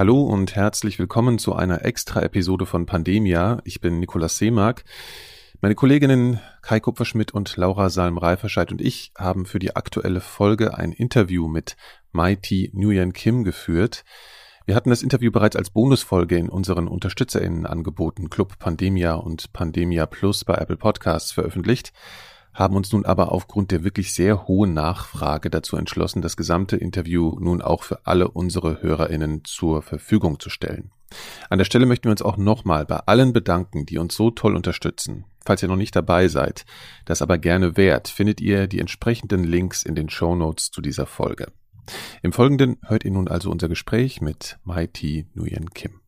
Hallo und herzlich willkommen zu einer Extra-Episode von Pandemia. Ich bin Nikolaus Seemark. Meine Kolleginnen Kai Kupferschmidt und Laura Salm-Reiferscheid und ich haben für die aktuelle Folge ein Interview mit Mighty Nguyen Kim geführt. Wir hatten das Interview bereits als Bonusfolge in unseren UnterstützerInnen angeboten, Club Pandemia und Pandemia Plus bei Apple Podcasts veröffentlicht haben uns nun aber aufgrund der wirklich sehr hohen Nachfrage dazu entschlossen, das gesamte Interview nun auch für alle unsere Hörerinnen zur Verfügung zu stellen. An der Stelle möchten wir uns auch nochmal bei allen bedanken, die uns so toll unterstützen. Falls ihr noch nicht dabei seid, das aber gerne wärt, findet ihr die entsprechenden Links in den Show Notes zu dieser Folge. Im Folgenden hört ihr nun also unser Gespräch mit Mighty Nguyen Kim.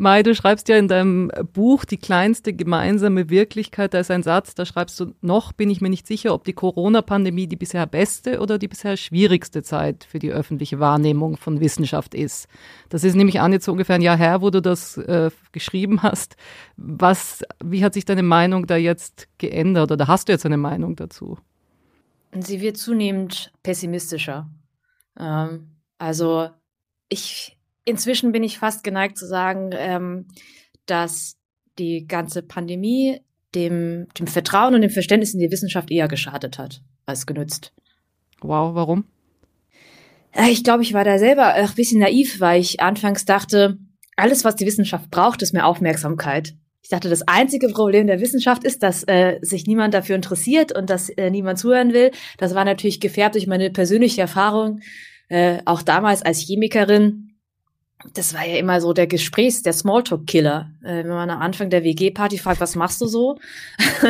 Mai, du schreibst ja in deinem Buch Die kleinste gemeinsame Wirklichkeit, da ist ein Satz, da schreibst du, noch bin ich mir nicht sicher, ob die Corona-Pandemie die bisher beste oder die bisher schwierigste Zeit für die öffentliche Wahrnehmung von Wissenschaft ist. Das ist nämlich an jetzt so ungefähr ein Jahr her, wo du das äh, geschrieben hast. Was, wie hat sich deine Meinung da jetzt geändert oder hast du jetzt eine Meinung dazu? Sie wird zunehmend pessimistischer. Ähm, also ich inzwischen bin ich fast geneigt zu sagen, ähm, dass die ganze Pandemie dem, dem Vertrauen und dem Verständnis in die Wissenschaft eher geschadet hat als genützt. Wow, warum? Ich glaube, ich war da selber ein bisschen naiv, weil ich anfangs dachte, alles, was die Wissenschaft braucht, ist mehr Aufmerksamkeit. Ich dachte, das einzige Problem der Wissenschaft ist, dass äh, sich niemand dafür interessiert und dass äh, niemand zuhören will. Das war natürlich gefärbt durch meine persönliche Erfahrung, äh, auch damals als Chemikerin das war ja immer so der Gesprächs-, der Smalltalk-Killer. Äh, wenn man am Anfang der WG-Party fragt, was machst du so?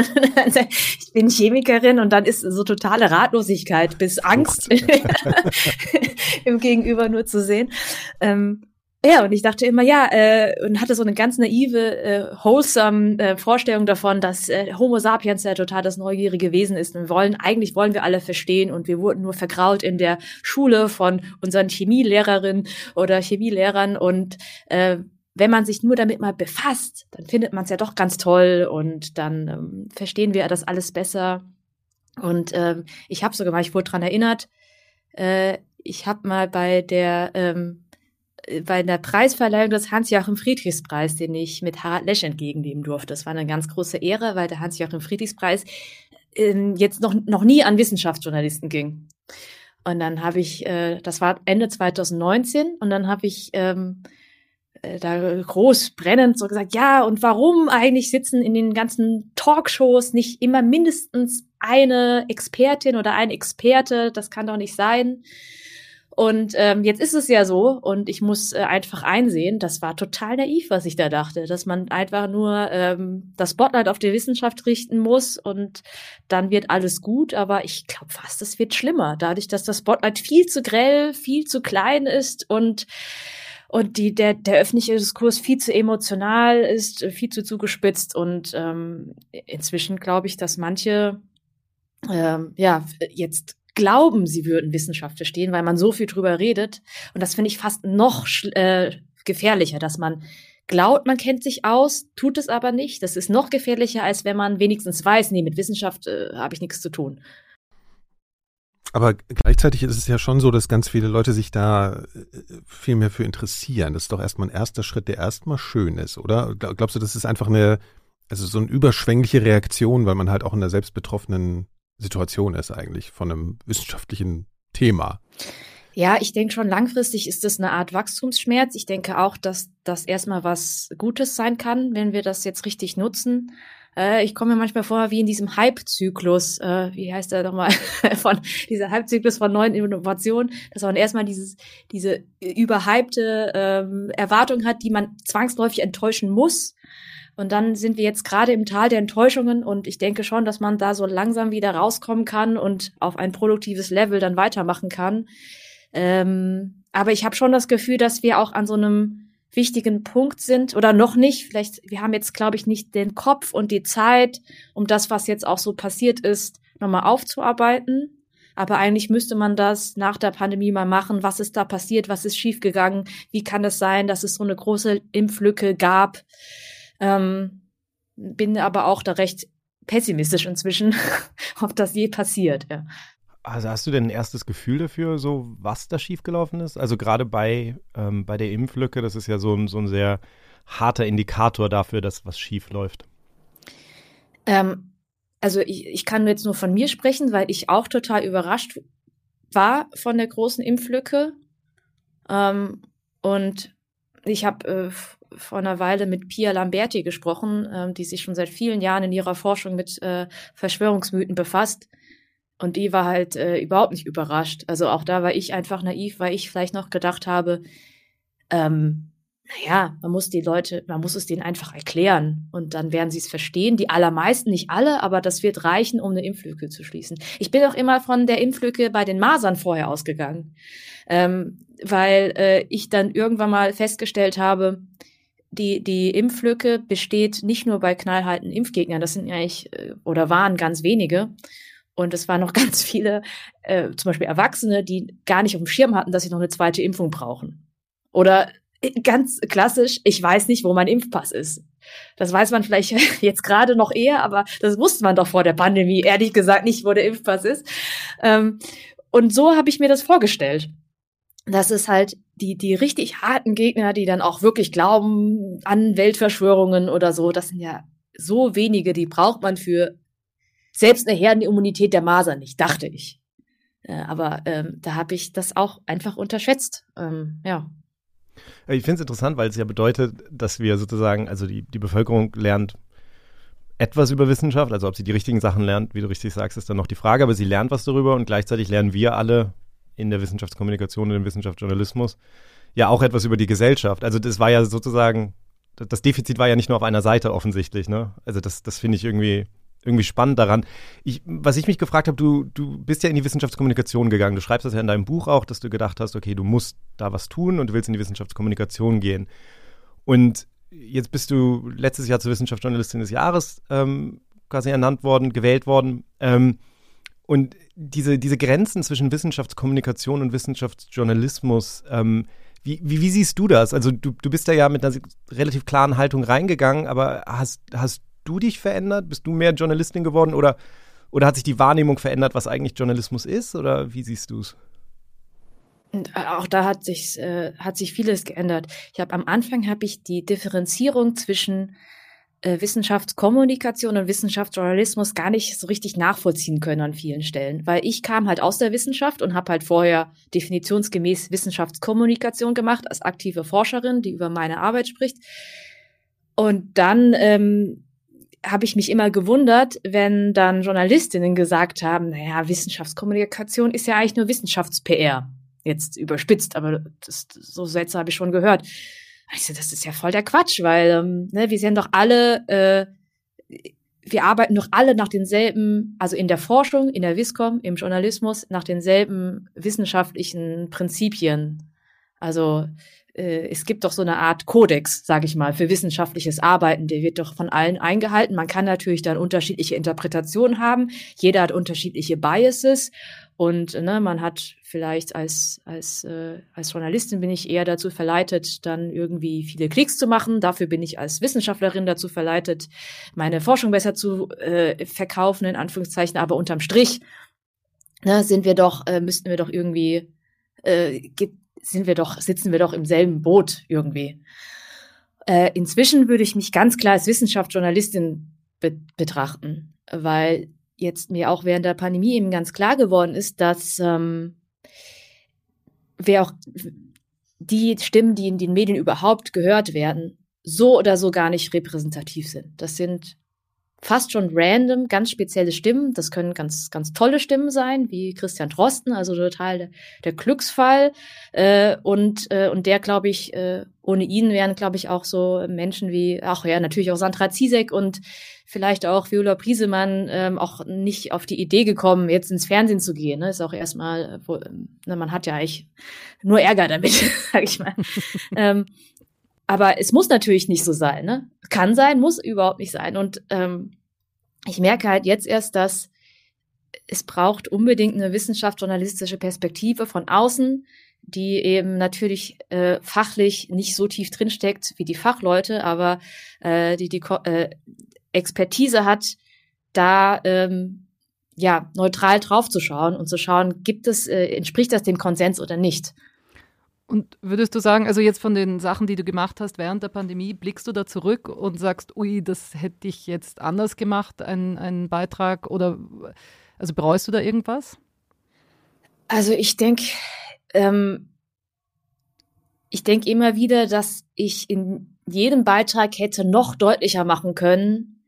ich bin Chemikerin und dann ist so totale Ratlosigkeit bis Angst im Gegenüber nur zu sehen. Ähm, ja, und ich dachte immer, ja, äh, und hatte so eine ganz naive, äh, wholesome äh, Vorstellung davon, dass äh, Homo sapiens ja total das neugierige Wesen ist. Und wir wollen, eigentlich wollen wir alle verstehen und wir wurden nur vergrault in der Schule von unseren Chemielehrerinnen oder Chemielehrern und äh, wenn man sich nur damit mal befasst, dann findet man es ja doch ganz toll und dann ähm, verstehen wir das alles besser. Und ähm, ich habe sogar mal, ich wurde dran erinnert, äh, ich habe mal bei der ähm, bei der Preisverleihung des Hans-Joachim Friedrichs-Preis, den ich mit Harald Lesch entgegennehmen durfte. Das war eine ganz große Ehre, weil der Hans-Joachim Friedrichs-Preis ähm, jetzt noch, noch nie an Wissenschaftsjournalisten ging. Und dann habe ich, äh, das war Ende 2019, und dann habe ich ähm, äh, da groß brennend so gesagt, ja, und warum eigentlich sitzen in den ganzen Talkshows nicht immer mindestens eine Expertin oder ein Experte? Das kann doch nicht sein. Und ähm, jetzt ist es ja so, und ich muss äh, einfach einsehen, das war total naiv, was ich da dachte, dass man einfach nur ähm, das Spotlight auf die Wissenschaft richten muss und dann wird alles gut. Aber ich glaube fast, es wird schlimmer, dadurch, dass das Spotlight viel zu grell, viel zu klein ist und und die, der, der öffentliche Diskurs viel zu emotional ist, viel zu zugespitzt. Und ähm, inzwischen glaube ich, dass manche ähm, ja jetzt glauben, sie würden Wissenschaft verstehen, weil man so viel drüber redet. Und das finde ich fast noch äh, gefährlicher, dass man glaubt, man kennt sich aus, tut es aber nicht. Das ist noch gefährlicher, als wenn man wenigstens weiß, nee, mit Wissenschaft äh, habe ich nichts zu tun. Aber gleichzeitig ist es ja schon so, dass ganz viele Leute sich da äh, viel mehr für interessieren. Das ist doch erstmal ein erster Schritt, der erstmal schön ist, oder? Glaubst du, das ist einfach eine, also so eine überschwängliche Reaktion, weil man halt auch in der selbst betroffenen Situation ist eigentlich von einem wissenschaftlichen Thema. Ja, ich denke schon langfristig ist das eine Art Wachstumsschmerz. Ich denke auch, dass das erstmal was Gutes sein kann, wenn wir das jetzt richtig nutzen. Äh, ich komme mir manchmal vor wie in diesem Hype-Zyklus, äh, wie heißt der nochmal, von dieser Hype-Zyklus von neuen Innovationen, dass man erstmal dieses, diese überhypte ähm, Erwartung hat, die man zwangsläufig enttäuschen muss. Und dann sind wir jetzt gerade im Tal der Enttäuschungen und ich denke schon, dass man da so langsam wieder rauskommen kann und auf ein produktives Level dann weitermachen kann. Ähm, aber ich habe schon das Gefühl, dass wir auch an so einem wichtigen Punkt sind oder noch nicht. Vielleicht, wir haben jetzt, glaube ich, nicht den Kopf und die Zeit, um das, was jetzt auch so passiert ist, nochmal aufzuarbeiten. Aber eigentlich müsste man das nach der Pandemie mal machen. Was ist da passiert? Was ist schiefgegangen? Wie kann es sein, dass es so eine große Impflücke gab? Ähm, bin aber auch da recht pessimistisch inzwischen, ob das je passiert. Ja. Also hast du denn ein erstes Gefühl dafür, so was da schiefgelaufen ist? Also gerade bei, ähm, bei der Impflücke, das ist ja so ein, so ein sehr harter Indikator dafür, dass was schief läuft. Ähm, also ich, ich kann jetzt nur von mir sprechen, weil ich auch total überrascht war von der großen Impflücke. Ähm, und ich habe äh, vor einer Weile mit Pia Lamberti gesprochen, äh, die sich schon seit vielen Jahren in ihrer Forschung mit äh, Verschwörungsmythen befasst. Und die war halt äh, überhaupt nicht überrascht. Also auch da war ich einfach naiv, weil ich vielleicht noch gedacht habe, ähm, naja, man muss die Leute, man muss es denen einfach erklären und dann werden sie es verstehen. Die allermeisten, nicht alle, aber das wird reichen, um eine Impflücke zu schließen. Ich bin auch immer von der Impflücke bei den Masern vorher ausgegangen, ähm, weil äh, ich dann irgendwann mal festgestellt habe, die, die Impflücke besteht nicht nur bei knallharten Impfgegnern, das sind ja eigentlich äh, oder waren ganz wenige, und es waren noch ganz viele, äh, zum Beispiel Erwachsene, die gar nicht auf dem Schirm hatten, dass sie noch eine zweite Impfung brauchen. Oder äh, ganz klassisch, ich weiß nicht, wo mein Impfpass ist. Das weiß man vielleicht jetzt gerade noch eher, aber das wusste man doch vor der Pandemie, ehrlich gesagt nicht, wo der Impfpass ist. Ähm, und so habe ich mir das vorgestellt. Das ist halt die, die richtig harten Gegner, die dann auch wirklich glauben an Weltverschwörungen oder so. Das sind ja so wenige, die braucht man für selbst eine Herdenimmunität der Masern nicht, dachte ich. Äh, aber ähm, da habe ich das auch einfach unterschätzt. Ähm, ja. Ich finde es interessant, weil es ja bedeutet, dass wir sozusagen, also die, die Bevölkerung lernt etwas über Wissenschaft, also ob sie die richtigen Sachen lernt, wie du richtig sagst, ist dann noch die Frage, aber sie lernt was darüber und gleichzeitig lernen wir alle in der Wissenschaftskommunikation, in dem Wissenschaftsjournalismus ja auch etwas über die Gesellschaft. Also das war ja sozusagen, das Defizit war ja nicht nur auf einer Seite offensichtlich, ne? Also das, das finde ich irgendwie irgendwie spannend daran. Ich, was ich mich gefragt habe, du, du bist ja in die Wissenschaftskommunikation gegangen. Du schreibst das ja in deinem Buch auch, dass du gedacht hast, okay, du musst da was tun und du willst in die Wissenschaftskommunikation gehen. Und jetzt bist du letztes Jahr zur Wissenschaftsjournalistin des Jahres ähm, quasi ernannt worden, gewählt worden. Ähm, und diese, diese Grenzen zwischen Wissenschaftskommunikation und Wissenschaftsjournalismus, ähm, wie, wie, wie, siehst du das? Also du, du bist da ja mit einer relativ klaren Haltung reingegangen, aber hast, hast du dich verändert? Bist du mehr Journalistin geworden oder, oder hat sich die Wahrnehmung verändert, was eigentlich Journalismus ist? Oder wie siehst du es? Äh, auch da hat sich, äh, hat sich vieles geändert. Ich habe am Anfang habe ich die Differenzierung zwischen äh, Wissenschaftskommunikation und Wissenschaftsjournalismus gar nicht so richtig nachvollziehen können an vielen Stellen, weil ich kam halt aus der Wissenschaft und habe halt vorher definitionsgemäß Wissenschaftskommunikation gemacht als aktive Forscherin, die über meine Arbeit spricht. Und dann ähm, habe ich mich immer gewundert, wenn dann Journalistinnen gesagt haben, naja, Wissenschaftskommunikation ist ja eigentlich nur Wissenschafts-PR. Jetzt überspitzt, aber das, so Sätze habe ich schon gehört. Also das ist ja voll der Quatsch, weil ähm, ne, wir sind doch alle, äh, wir arbeiten doch alle nach denselben, also in der Forschung, in der Wiscom, im Journalismus, nach denselben wissenschaftlichen Prinzipien. Also äh, es gibt doch so eine Art Kodex, sage ich mal, für wissenschaftliches Arbeiten. Der wird doch von allen eingehalten. Man kann natürlich dann unterschiedliche Interpretationen haben. Jeder hat unterschiedliche Biases und ne, man hat vielleicht als als äh, als Journalistin bin ich eher dazu verleitet, dann irgendwie viele Klicks zu machen. Dafür bin ich als Wissenschaftlerin dazu verleitet, meine Forschung besser zu äh, verkaufen in Anführungszeichen. Aber unterm Strich ne, sind wir doch äh, müssten wir doch irgendwie äh, sind wir doch, sitzen wir doch im selben Boot irgendwie. Äh, inzwischen würde ich mich ganz klar als Wissenschaftsjournalistin be betrachten, weil jetzt mir auch während der Pandemie eben ganz klar geworden ist, dass ähm, wer auch die Stimmen, die in den Medien überhaupt gehört werden, so oder so gar nicht repräsentativ sind. Das sind fast schon random, ganz spezielle Stimmen. Das können ganz, ganz tolle Stimmen sein, wie Christian Drosten, also total der, der Glücksfall. Äh, und, äh, und der, glaube ich, äh, ohne ihn wären, glaube ich, auch so Menschen wie, ach ja, natürlich auch Sandra Ziesek und vielleicht auch Viola Priesemann ähm, auch nicht auf die Idee gekommen, jetzt ins Fernsehen zu gehen. Ne? Ist auch erstmal, wo, ne, man hat ja eigentlich nur Ärger damit, sag ich mal. ähm, aber es muss natürlich nicht so sein, ne? Kann sein, muss überhaupt nicht sein. Und ähm, ich merke halt jetzt erst, dass es braucht unbedingt eine wissenschaftsjournalistische Perspektive von außen, die eben natürlich äh, fachlich nicht so tief drinsteckt wie die Fachleute, aber äh, die die äh, Expertise hat, da ähm, ja, neutral draufzuschauen und zu schauen, gibt es, äh, entspricht das dem Konsens oder nicht. Und würdest du sagen, also jetzt von den Sachen, die du gemacht hast während der Pandemie, blickst du da zurück und sagst, ui, das hätte ich jetzt anders gemacht, einen Beitrag oder also bereust du da irgendwas? Also ich denke, ähm, ich denke immer wieder, dass ich in jedem Beitrag hätte noch deutlicher machen können,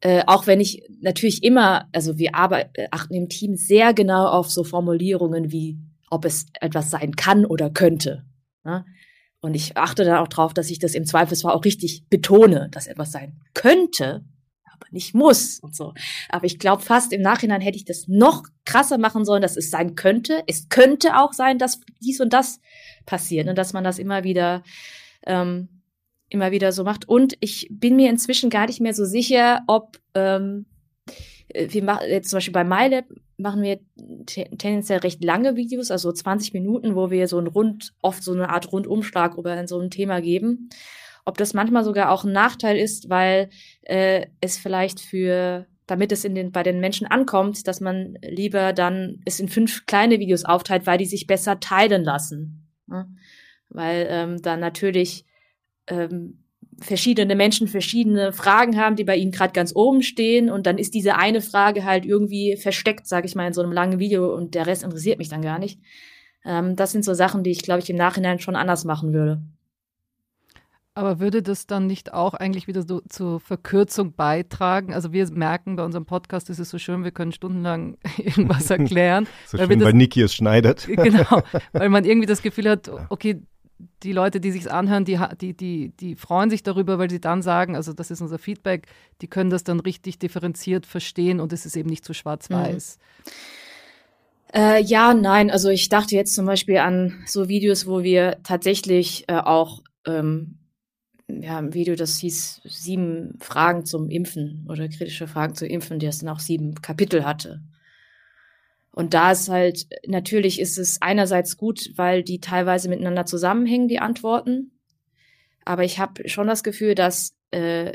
äh, auch wenn ich natürlich immer, also wir arbeiten, äh, achten im Team sehr genau auf so Formulierungen wie, ob es etwas sein kann oder könnte. Ne? Und ich achte dann auch darauf, dass ich das im Zweifelsfall auch richtig betone, dass etwas sein könnte, aber nicht muss und so. Aber ich glaube fast im Nachhinein hätte ich das noch krasser machen sollen, dass es sein könnte. Es könnte auch sein, dass dies und das passiert und dass man das immer wieder ähm, immer wieder so macht. Und ich bin mir inzwischen gar nicht mehr so sicher, ob ähm, wir machen jetzt zum Beispiel bei MyLab machen wir tendenziell recht lange Videos, also 20 Minuten, wo wir so ein Rund, oft so eine Art Rundumschlag über so ein Thema geben. Ob das manchmal sogar auch ein Nachteil ist, weil äh, es vielleicht für, damit es in den, bei den Menschen ankommt, dass man lieber dann es in fünf kleine Videos aufteilt, weil die sich besser teilen lassen. Ne? Weil ähm, dann natürlich ähm, verschiedene Menschen verschiedene Fragen haben, die bei ihnen gerade ganz oben stehen und dann ist diese eine Frage halt irgendwie versteckt, sage ich mal, in so einem langen Video und der Rest interessiert mich dann gar nicht. Ähm, das sind so Sachen, die ich, glaube ich, im Nachhinein schon anders machen würde. Aber würde das dann nicht auch eigentlich wieder so zur Verkürzung beitragen? Also wir merken bei unserem Podcast, ist es so schön, wir können stundenlang irgendwas erklären. so schön, das, weil Niki es schneidet. genau, weil man irgendwie das Gefühl hat, okay, die Leute, die sich anhören, die, die, die, die freuen sich darüber, weil sie dann sagen, also das ist unser Feedback, die können das dann richtig differenziert verstehen und es ist eben nicht so schwarz-weiß. Mhm. Äh, ja, nein, also ich dachte jetzt zum Beispiel an so Videos, wo wir tatsächlich äh, auch ähm, ja, ein Video, das hieß sieben Fragen zum Impfen oder kritische Fragen zum Impfen, das dann auch sieben Kapitel hatte. Und da ist halt, natürlich ist es einerseits gut, weil die teilweise miteinander zusammenhängen, die Antworten. Aber ich habe schon das Gefühl, dass äh,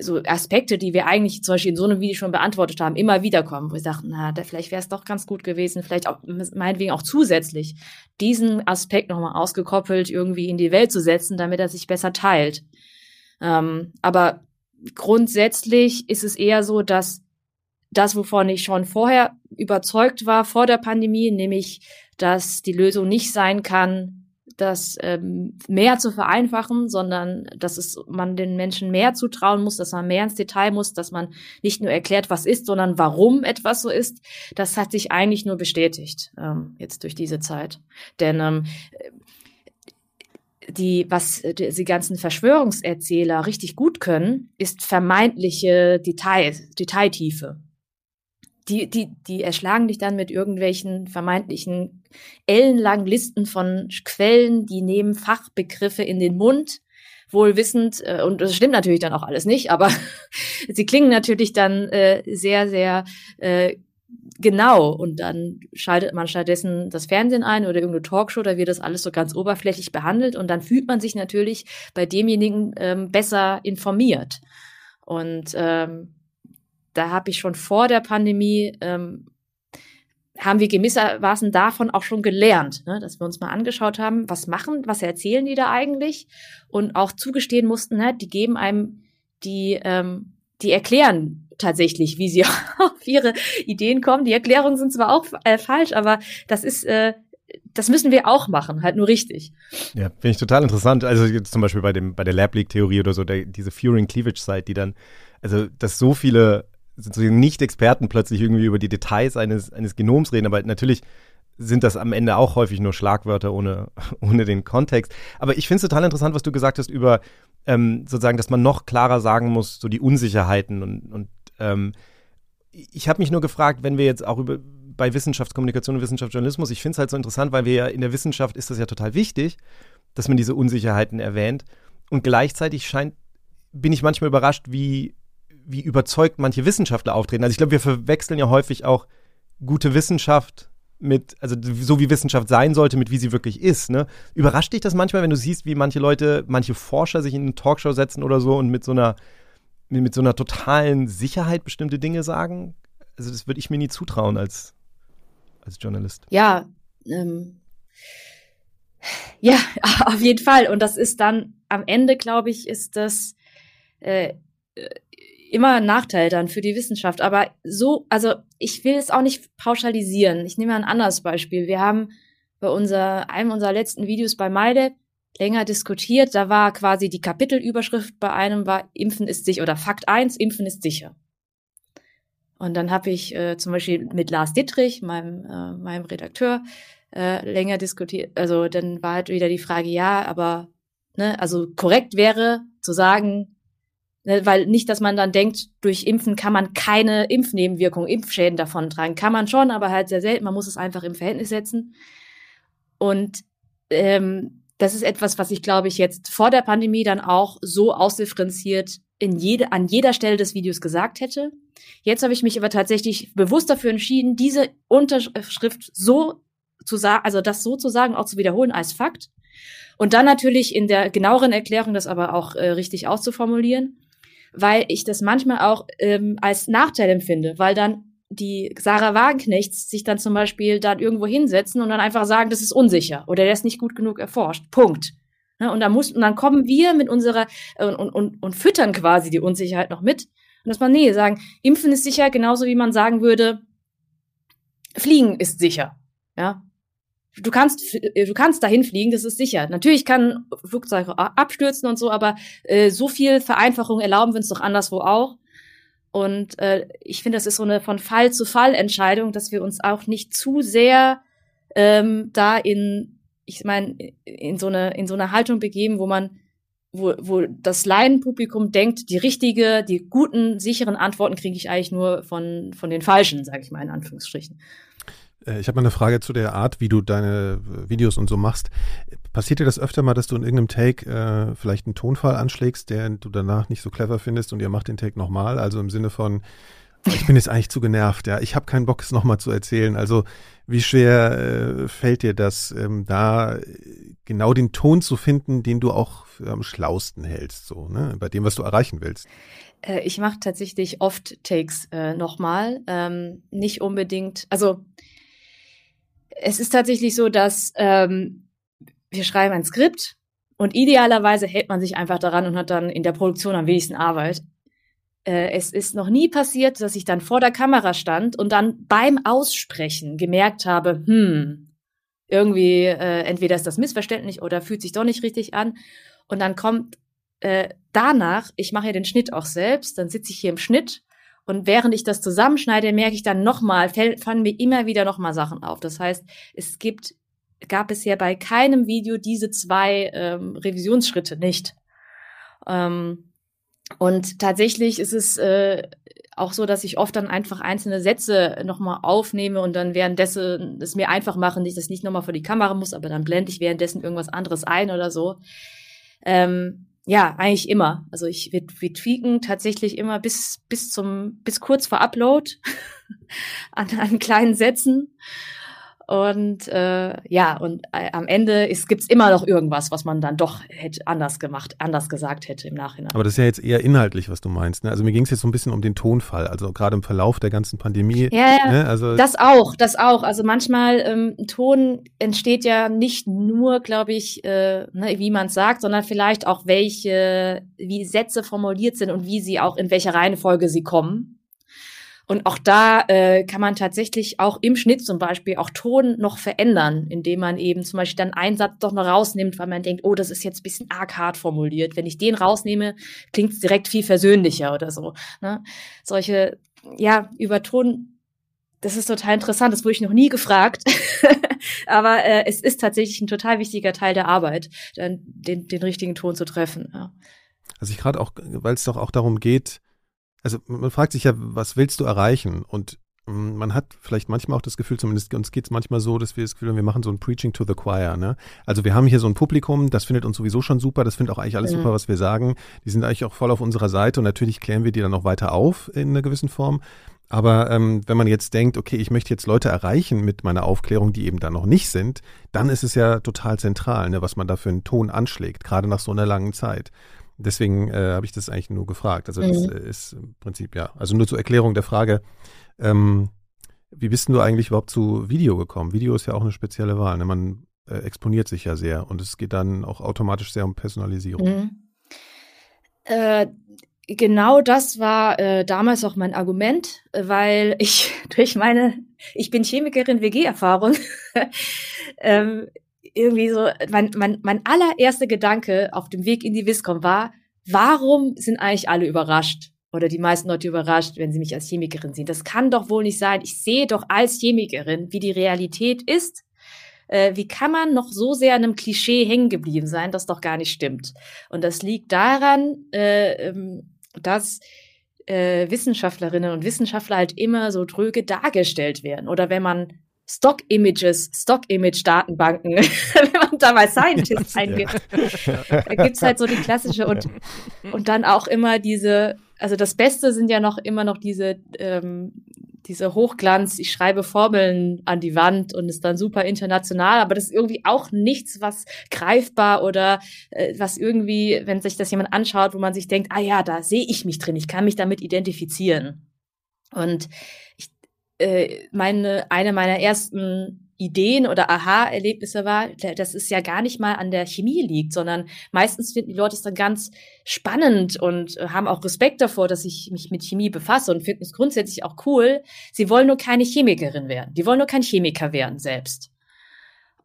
so Aspekte, die wir eigentlich zum Beispiel in so einem Video schon beantwortet haben, immer wieder kommen, wo wir sagen, na, da, vielleicht wäre es doch ganz gut gewesen, vielleicht auch meinetwegen auch zusätzlich, diesen Aspekt nochmal ausgekoppelt irgendwie in die Welt zu setzen, damit er sich besser teilt. Ähm, aber grundsätzlich ist es eher so, dass das, wovon ich schon vorher überzeugt war, vor der Pandemie, nämlich, dass die Lösung nicht sein kann, das ähm, mehr zu vereinfachen, sondern dass es man den Menschen mehr zutrauen muss, dass man mehr ins Detail muss, dass man nicht nur erklärt, was ist, sondern warum etwas so ist. Das hat sich eigentlich nur bestätigt ähm, jetzt durch diese Zeit, denn ähm, die, was die ganzen Verschwörungserzähler richtig gut können, ist vermeintliche Details, Detailtiefe die, die, die erschlagen dich dann mit irgendwelchen vermeintlichen ellenlangen Listen von Quellen, die nehmen Fachbegriffe in den Mund, wohl wissend, äh, und das stimmt natürlich dann auch alles nicht, aber sie klingen natürlich dann äh, sehr, sehr äh, genau und dann schaltet man stattdessen das Fernsehen ein oder irgendeine Talkshow, da wird das alles so ganz oberflächlich behandelt und dann fühlt man sich natürlich bei demjenigen ähm, besser informiert. Und ähm, da habe ich schon vor der Pandemie, ähm, haben wir gewissermaßen davon auch schon gelernt, ne? dass wir uns mal angeschaut haben, was machen, was erzählen die da eigentlich und auch zugestehen mussten, ne? die geben einem die, ähm, die erklären tatsächlich, wie sie auf ihre Ideen kommen. Die Erklärungen sind zwar auch äh, falsch, aber das ist äh, das müssen wir auch machen, halt nur richtig. Ja, finde ich total interessant. Also jetzt zum Beispiel bei dem bei der Lab League Theorie oder so, der, diese Furing Cleavage Site, die dann, also dass so viele sozusagen Nicht-Experten plötzlich irgendwie über die Details eines, eines Genoms reden, aber natürlich sind das am Ende auch häufig nur Schlagwörter ohne, ohne den Kontext. Aber ich finde es total interessant, was du gesagt hast über ähm, sozusagen, dass man noch klarer sagen muss, so die Unsicherheiten und, und ähm, ich habe mich nur gefragt, wenn wir jetzt auch über bei Wissenschaftskommunikation und Wissenschaftsjournalismus, ich finde es halt so interessant, weil wir ja in der Wissenschaft ist das ja total wichtig, dass man diese Unsicherheiten erwähnt. Und gleichzeitig scheint, bin ich manchmal überrascht, wie wie überzeugt manche Wissenschaftler auftreten. Also ich glaube, wir verwechseln ja häufig auch gute Wissenschaft mit, also so wie Wissenschaft sein sollte, mit wie sie wirklich ist. Ne? Überrascht dich das manchmal, wenn du siehst, wie manche Leute, manche Forscher sich in eine Talkshow setzen oder so und mit so einer, mit so einer totalen Sicherheit bestimmte Dinge sagen? also das würde ich mir nie zutrauen als, als Journalist. Ja, ähm, ja, auf jeden Fall. Und das ist dann am Ende, glaube ich, ist das äh, immer ein Nachteil dann für die Wissenschaft. Aber so, also ich will es auch nicht pauschalisieren. Ich nehme ein anderes Beispiel. Wir haben bei unser, einem unserer letzten Videos bei Meide länger diskutiert. Da war quasi die Kapitelüberschrift bei einem war Impfen ist sicher oder Fakt eins Impfen ist sicher. Und dann habe ich äh, zum Beispiel mit Lars Dittrich, meinem, äh, meinem Redakteur, äh, länger diskutiert. Also dann war halt wieder die Frage, ja, aber ne, also korrekt wäre zu sagen, weil nicht, dass man dann denkt, durch Impfen kann man keine Impfnebenwirkungen, Impfschäden davon tragen. Kann man schon, aber halt sehr selten. Man muss es einfach im Verhältnis setzen. Und ähm, das ist etwas, was ich, glaube ich, jetzt vor der Pandemie dann auch so ausdifferenziert in jede, an jeder Stelle des Videos gesagt hätte. Jetzt habe ich mich aber tatsächlich bewusst dafür entschieden, diese Unterschrift so zu sagen, also das so zu sagen, auch zu wiederholen als Fakt. Und dann natürlich in der genaueren Erklärung das aber auch äh, richtig auszuformulieren, weil ich das manchmal auch ähm, als Nachteil empfinde, weil dann die Sarah Wagenknechts sich dann zum Beispiel dann irgendwo hinsetzen und dann einfach sagen, das ist unsicher oder der ist nicht gut genug erforscht. Punkt. Ne, und dann muss, und dann kommen wir mit unserer äh, und, und, und füttern quasi die Unsicherheit noch mit. Und dass man, nee, sagen, Impfen ist sicher, genauso wie man sagen würde, Fliegen ist sicher. Ja, du kannst, äh, du kannst dahin fliegen, das ist sicher. Natürlich kann Flugzeuge abstürzen und so, aber äh, so viel Vereinfachung erlauben wir uns doch anderswo auch. Und äh, ich finde, das ist so eine von Fall zu Fall Entscheidung, dass wir uns auch nicht zu sehr ähm, da in, ich meine, in so eine in so eine Haltung begeben, wo man wo, wo das Laienpublikum denkt, die richtige, die guten, sicheren Antworten kriege ich eigentlich nur von von den falschen, sage ich mal in Anführungsstrichen. Äh, ich habe mal eine Frage zu der Art, wie du deine äh, Videos und so machst. Passiert dir das öfter mal, dass du in irgendeinem Take äh, vielleicht einen Tonfall anschlägst, der du danach nicht so clever findest und ihr macht den Take nochmal? Also im Sinne von, ich bin jetzt eigentlich zu genervt, ja, ich habe keinen Bock, es nochmal zu erzählen. Also wie schwer äh, fällt dir das, ähm, da genau den Ton zu finden, den du auch für am schlausten hältst, so, ne, bei dem, was du erreichen willst? Äh, ich mache tatsächlich oft Takes äh, nochmal. Ähm, nicht unbedingt, also es ist tatsächlich so, dass ähm, wir schreiben ein Skript und idealerweise hält man sich einfach daran und hat dann in der Produktion am wenigsten Arbeit. Äh, es ist noch nie passiert, dass ich dann vor der Kamera stand und dann beim Aussprechen gemerkt habe, hm, irgendwie äh, entweder ist das missverständlich oder fühlt sich doch nicht richtig an. Und dann kommt äh, danach, ich mache ja den Schnitt auch selbst, dann sitze ich hier im Schnitt und während ich das zusammenschneide, merke ich dann nochmal, fallen mir immer wieder nochmal Sachen auf. Das heißt, es gibt, gab bisher bei keinem Video diese zwei ähm, Revisionsschritte nicht. Ähm, und tatsächlich ist es äh, auch so, dass ich oft dann einfach einzelne Sätze nochmal aufnehme und dann währenddessen es mir einfach machen, dass ich das nicht nochmal vor die Kamera muss, aber dann blende ich währenddessen irgendwas anderes ein oder so. Ähm, ja, eigentlich immer. Also ich wir, wir tweaken tatsächlich immer bis bis zum bis kurz vor Upload an, an kleinen Sätzen und äh, ja, und äh, am Ende ist, gibt's immer noch irgendwas, was man dann doch hätte anders gemacht, anders gesagt hätte im Nachhinein. Aber das ist ja jetzt eher inhaltlich, was du meinst. Ne? Also mir ging es jetzt so ein bisschen um den Tonfall, also gerade im Verlauf der ganzen Pandemie. Ja, ja ne? also das auch, das auch. Also manchmal ähm, Ton entsteht ja nicht nur, glaube ich, äh, ne, wie man sagt, sondern vielleicht auch welche, wie Sätze formuliert sind und wie sie auch in welcher Reihenfolge sie kommen. Und auch da äh, kann man tatsächlich auch im Schnitt zum Beispiel auch Ton noch verändern, indem man eben zum Beispiel dann einen Satz doch noch rausnimmt, weil man denkt, oh, das ist jetzt ein bisschen arg hart formuliert. Wenn ich den rausnehme, klingt es direkt viel versöhnlicher oder so. Ne? Solche, ja, über Ton, das ist total interessant, das wurde ich noch nie gefragt. Aber äh, es ist tatsächlich ein total wichtiger Teil der Arbeit, dann den, den richtigen Ton zu treffen. Ja. Also ich gerade auch, weil es doch auch darum geht, also man fragt sich ja, was willst du erreichen? Und mm, man hat vielleicht manchmal auch das Gefühl, zumindest uns geht es manchmal so, dass wir das Gefühl haben, wir machen so ein Preaching to the Choir. Ne? Also wir haben hier so ein Publikum, das findet uns sowieso schon super, das findet auch eigentlich alles ja. super, was wir sagen. Die sind eigentlich auch voll auf unserer Seite und natürlich klären wir die dann noch weiter auf in einer gewissen Form. Aber ähm, wenn man jetzt denkt, okay, ich möchte jetzt Leute erreichen mit meiner Aufklärung, die eben da noch nicht sind, dann ist es ja total zentral, ne, was man da für einen Ton anschlägt, gerade nach so einer langen Zeit. Deswegen äh, habe ich das eigentlich nur gefragt. Also das mhm. ist im Prinzip ja, also nur zur Erklärung der Frage, Ähm, wie bist denn du eigentlich überhaupt zu Video gekommen? Video ist ja auch eine spezielle Wahl. Ne? Man äh, exponiert sich ja sehr und es geht dann auch automatisch sehr um Personalisierung. Mhm. Äh, genau das war äh, damals auch mein Argument, weil ich durch meine, ich bin Chemikerin WG-Erfahrung, ähm, irgendwie so, mein, mein, mein allererster Gedanke auf dem Weg in die Viscom war, warum sind eigentlich alle überrascht? Oder die meisten Leute überrascht, wenn sie mich als Chemikerin sehen. Das kann doch wohl nicht sein. Ich sehe doch als Chemikerin, wie die Realität ist. Äh, wie kann man noch so sehr an einem Klischee hängen geblieben sein, das doch gar nicht stimmt? Und das liegt daran, äh, ähm, dass äh, Wissenschaftlerinnen und Wissenschaftler halt immer so tröge dargestellt werden. Oder wenn man Stock-Images, Stock-Image-Datenbanken, wenn man da mal Scientist eingibt. Da gibt's halt so die klassische und, und dann auch immer diese, also das Beste sind ja noch immer noch diese, ähm, diese Hochglanz, ich schreibe Formeln an die Wand und ist dann super international, aber das ist irgendwie auch nichts, was greifbar oder äh, was irgendwie, wenn sich das jemand anschaut, wo man sich denkt, ah ja, da sehe ich mich drin, ich kann mich damit identifizieren. Und äh, meine, eine meiner ersten Ideen oder Aha-Erlebnisse war, dass es ja gar nicht mal an der Chemie liegt, sondern meistens finden die Leute es dann ganz spannend und äh, haben auch Respekt davor, dass ich mich mit Chemie befasse und finden es grundsätzlich auch cool. Sie wollen nur keine Chemikerin werden. Die wollen nur kein Chemiker werden selbst.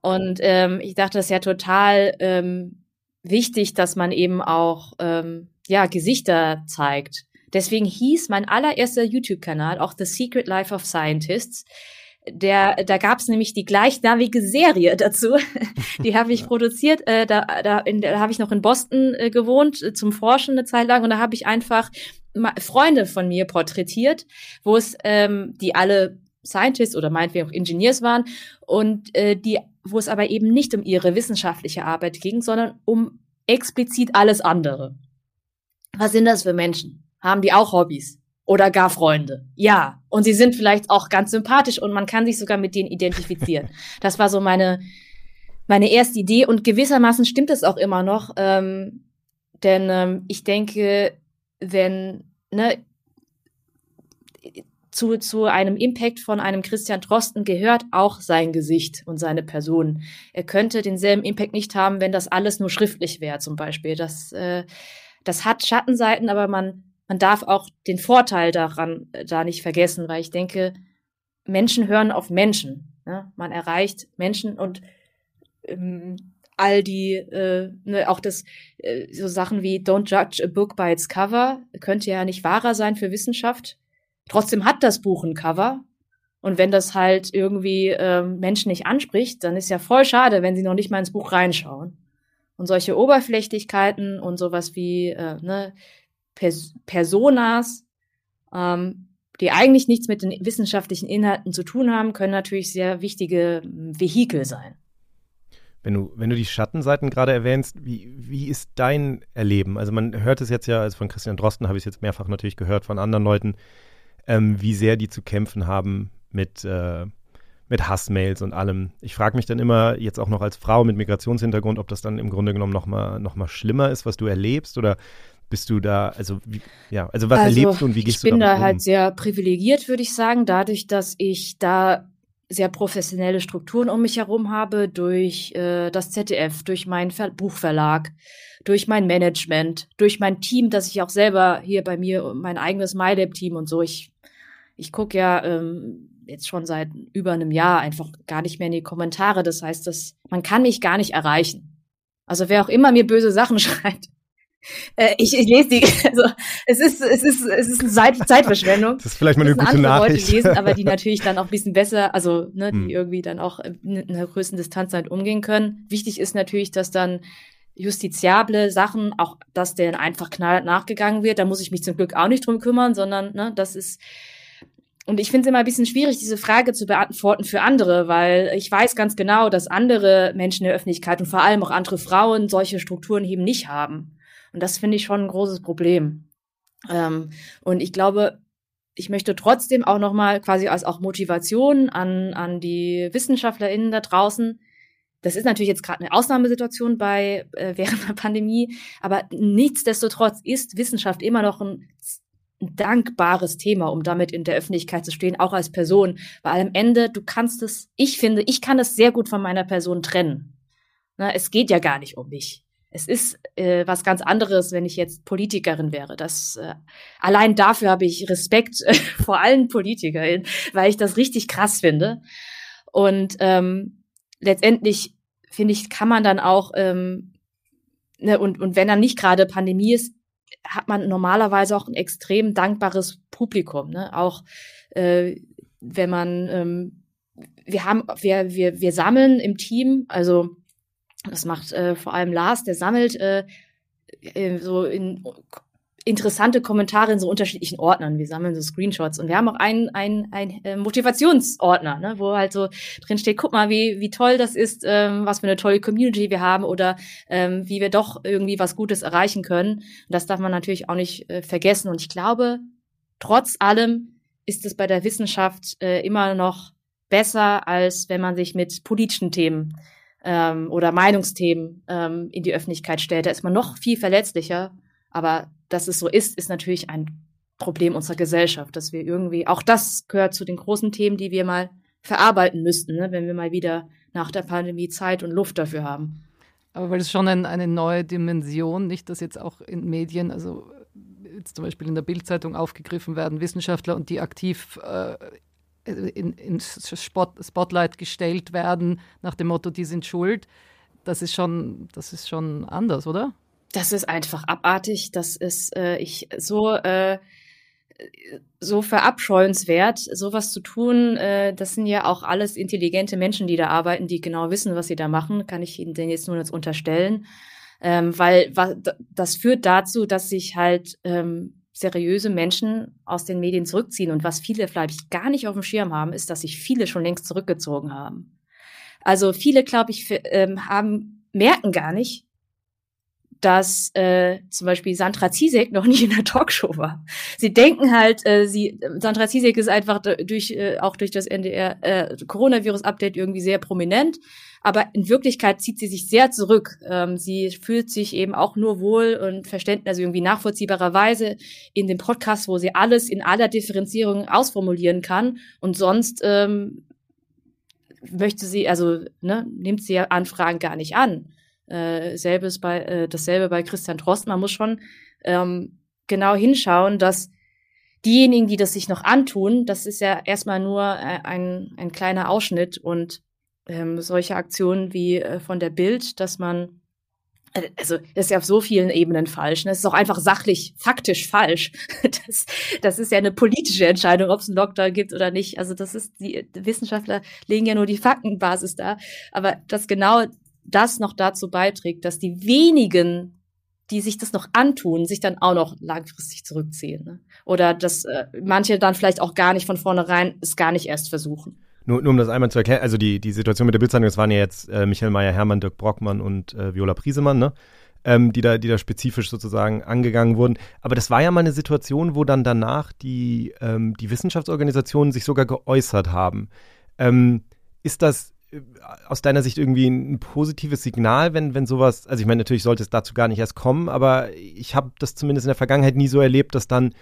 Und ähm, ich dachte, das ist ja total ähm, wichtig, dass man eben auch ähm, ja Gesichter zeigt Deswegen hieß mein allererster YouTube-Kanal auch The Secret Life of Scientists. Der, da gab es nämlich die gleichnamige Serie dazu. die habe ich produziert. Äh, da da, da habe ich noch in Boston äh, gewohnt äh, zum Forschen eine Zeit lang und da habe ich einfach Freunde von mir porträtiert, wo es ähm, die alle Scientists oder meinetwegen auch Engineers waren und äh, die, wo es aber eben nicht um ihre wissenschaftliche Arbeit ging, sondern um explizit alles andere. Was sind das für Menschen? Haben die auch Hobbys? Oder gar Freunde? Ja. Und sie sind vielleicht auch ganz sympathisch und man kann sich sogar mit denen identifizieren. Das war so meine, meine erste Idee und gewissermaßen stimmt es auch immer noch. Ähm, denn ähm, ich denke, wenn, ne, zu, zu einem Impact von einem Christian Drosten gehört auch sein Gesicht und seine Person. Er könnte denselben Impact nicht haben, wenn das alles nur schriftlich wäre, zum Beispiel. Das, äh, das hat Schattenseiten, aber man man darf auch den Vorteil daran äh, da nicht vergessen, weil ich denke, Menschen hören auf Menschen. Ne? Man erreicht Menschen und ähm, all die, äh, ne, auch das, äh, so Sachen wie Don't judge a book by its cover, könnte ja nicht wahrer sein für Wissenschaft. Trotzdem hat das Buch ein Cover. Und wenn das halt irgendwie äh, Menschen nicht anspricht, dann ist ja voll schade, wenn sie noch nicht mal ins Buch reinschauen. Und solche Oberflächlichkeiten und sowas wie, äh, ne, Pers Personas, ähm, die eigentlich nichts mit den wissenschaftlichen Inhalten zu tun haben, können natürlich sehr wichtige hm, Vehikel sein. Wenn du, wenn du die Schattenseiten gerade erwähnst, wie, wie ist dein Erleben? Also man hört es jetzt ja, also von Christian Drosten habe ich es jetzt mehrfach natürlich gehört, von anderen Leuten, ähm, wie sehr die zu kämpfen haben mit, äh, mit Hassmails und allem. Ich frage mich dann immer, jetzt auch noch als Frau mit Migrationshintergrund, ob das dann im Grunde genommen noch mal, noch mal schlimmer ist, was du erlebst oder bist du da, also wie, ja, also was also, erlebst du und wie gehst du damit um? Ich bin da halt sehr privilegiert, würde ich sagen, dadurch, dass ich da sehr professionelle Strukturen um mich herum habe, durch äh, das ZDF, durch meinen Ver Buchverlag, durch mein Management, durch mein Team, das ich auch selber hier bei mir, mein eigenes MyLab-Team und so. Ich, ich gucke ja ähm, jetzt schon seit über einem Jahr einfach gar nicht mehr in die Kommentare. Das heißt, dass man kann mich gar nicht erreichen. Also wer auch immer mir böse Sachen schreibt, äh, ich, ich lese die, also es ist, es ist, es ist eine Zeit, Zeitverschwendung. Das ist vielleicht mal eine gute andere Nachricht. Leute lesen, aber die natürlich dann auch ein bisschen besser, also ne, die hm. irgendwie dann auch in einer größeren Distanz damit umgehen können. Wichtig ist natürlich, dass dann justiziable Sachen, auch dass denen einfach knallhart nachgegangen wird. Da muss ich mich zum Glück auch nicht drum kümmern, sondern ne, das ist und ich finde es immer ein bisschen schwierig, diese Frage zu beantworten für andere, weil ich weiß ganz genau, dass andere Menschen in der Öffentlichkeit und vor allem auch andere Frauen solche Strukturen eben nicht haben. Und das finde ich schon ein großes Problem. Ähm, und ich glaube, ich möchte trotzdem auch nochmal quasi als auch Motivation an, an die WissenschaftlerInnen da draußen. Das ist natürlich jetzt gerade eine Ausnahmesituation bei äh, während der Pandemie, aber nichtsdestotrotz ist Wissenschaft immer noch ein ein dankbares Thema, um damit in der Öffentlichkeit zu stehen, auch als Person. Weil am Ende, du kannst es, ich finde, ich kann es sehr gut von meiner Person trennen. Na, es geht ja gar nicht um mich. Es ist äh, was ganz anderes, wenn ich jetzt Politikerin wäre. Das äh, allein dafür habe ich Respekt äh, vor allen Politikerinnen, weil ich das richtig krass finde. Und ähm, letztendlich finde ich, kann man dann auch ähm, ne, und und wenn dann nicht gerade Pandemie ist, hat man normalerweise auch ein extrem dankbares Publikum. Ne? Auch äh, wenn man, ähm, wir haben, wir, wir, wir sammeln im Team, also das macht äh, vor allem Lars, der sammelt äh, äh so in interessante Kommentare in so unterschiedlichen Ordnern. Wir sammeln so Screenshots und wir haben auch einen, einen, einen äh, Motivationsordner, ne, wo halt so drin steht, guck mal, wie, wie toll das ist, ähm, was für eine tolle Community wir haben oder ähm, wie wir doch irgendwie was Gutes erreichen können. Und das darf man natürlich auch nicht äh, vergessen. Und ich glaube, trotz allem ist es bei der Wissenschaft äh, immer noch besser, als wenn man sich mit politischen Themen ähm, oder Meinungsthemen ähm, in die Öffentlichkeit stellt. Da ist man noch viel verletzlicher. Aber dass es so ist, ist natürlich ein Problem unserer Gesellschaft, dass wir irgendwie, auch das gehört zu den großen Themen, die wir mal verarbeiten müssten, ne, wenn wir mal wieder nach der Pandemie Zeit und Luft dafür haben. Aber weil es schon ein, eine neue Dimension, nicht, dass jetzt auch in Medien, also jetzt zum Beispiel in der Bildzeitung aufgegriffen werden, Wissenschaftler und die aktiv äh, in, ins Spotlight gestellt werden, nach dem Motto, die sind schuld. Das ist schon, das ist schon anders, oder? das ist einfach abartig. Das ist äh, ich so äh, so verabscheuenswert, sowas zu tun. Äh, das sind ja auch alles intelligente Menschen, die da arbeiten, die genau wissen, was sie da machen. Kann ich Ihnen denn jetzt nur jetzt unterstellen? Ähm, weil das führt dazu, dass sich halt ähm, seriöse Menschen aus den Medien zurückziehen. Und was viele vielleicht gar nicht auf dem Schirm haben, ist, dass sich viele schon längst zurückgezogen haben. Also viele, glaube ich, ähm, haben merken gar nicht, dass äh, zum Beispiel Sandra Zizek noch nie in der Talkshow war. Sie denken halt, äh, sie Sandra Zizek ist einfach durch äh, auch durch das NDR äh, Coronavirus-Update irgendwie sehr prominent, aber in Wirklichkeit zieht sie sich sehr zurück. Ähm, sie fühlt sich eben auch nur wohl und verständlich, also irgendwie nachvollziehbarerweise in dem Podcast, wo sie alles in aller Differenzierung ausformulieren kann und sonst ähm, möchte sie, also ne, nimmt sie Anfragen gar nicht an. Äh, selbes bei, äh, dasselbe bei Christian Trost. Man muss schon ähm, genau hinschauen, dass diejenigen, die das sich noch antun, das ist ja erstmal nur äh, ein, ein kleiner Ausschnitt und ähm, solche Aktionen wie äh, von der Bild, dass man äh, also das ist ja auf so vielen Ebenen falsch. Ne? Es ist auch einfach sachlich, faktisch falsch. Das, das ist ja eine politische Entscheidung, ob es einen Lockdown gibt oder nicht. Also das ist die Wissenschaftler legen ja nur die Faktenbasis da. Aber das genau das noch dazu beiträgt, dass die wenigen, die sich das noch antun, sich dann auch noch langfristig zurückziehen. Ne? Oder dass äh, manche dann vielleicht auch gar nicht von vornherein es gar nicht erst versuchen. Nur, nur um das einmal zu erklären, also die, die Situation mit der Bildzeitung, das waren ja jetzt äh, Michael Mayer, Hermann, Dirk Brockmann und äh, Viola Priesemann, ne? Ähm, die, da, die da spezifisch sozusagen angegangen wurden. Aber das war ja mal eine Situation, wo dann danach die, ähm, die Wissenschaftsorganisationen sich sogar geäußert haben. Ähm, ist das aus deiner Sicht irgendwie ein positives Signal, wenn, wenn sowas, also ich meine, natürlich sollte es dazu gar nicht erst kommen, aber ich habe das zumindest in der Vergangenheit nie so erlebt, dass dann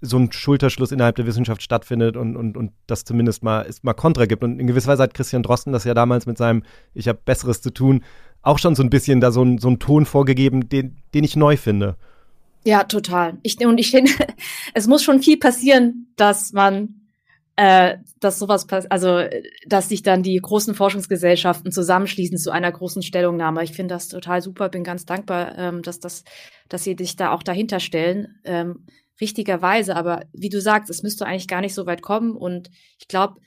so ein Schulterschluss innerhalb der Wissenschaft stattfindet und, und, und das zumindest mal, es mal Kontra gibt. Und in gewisser Weise hat Christian Drosten das ja damals mit seinem Ich habe Besseres zu tun auch schon so ein bisschen da so, ein, so einen Ton vorgegeben, den, den ich neu finde. Ja, total. Ich, und ich finde, es muss schon viel passieren, dass man äh, dass sowas passiert, also dass sich dann die großen Forschungsgesellschaften zusammenschließen zu einer großen Stellungnahme. Ich finde das total super, bin ganz dankbar, ähm, dass das, dass sie sich da auch dahinter stellen. Ähm, richtigerweise, aber wie du sagst, es müsste eigentlich gar nicht so weit kommen und ich glaube,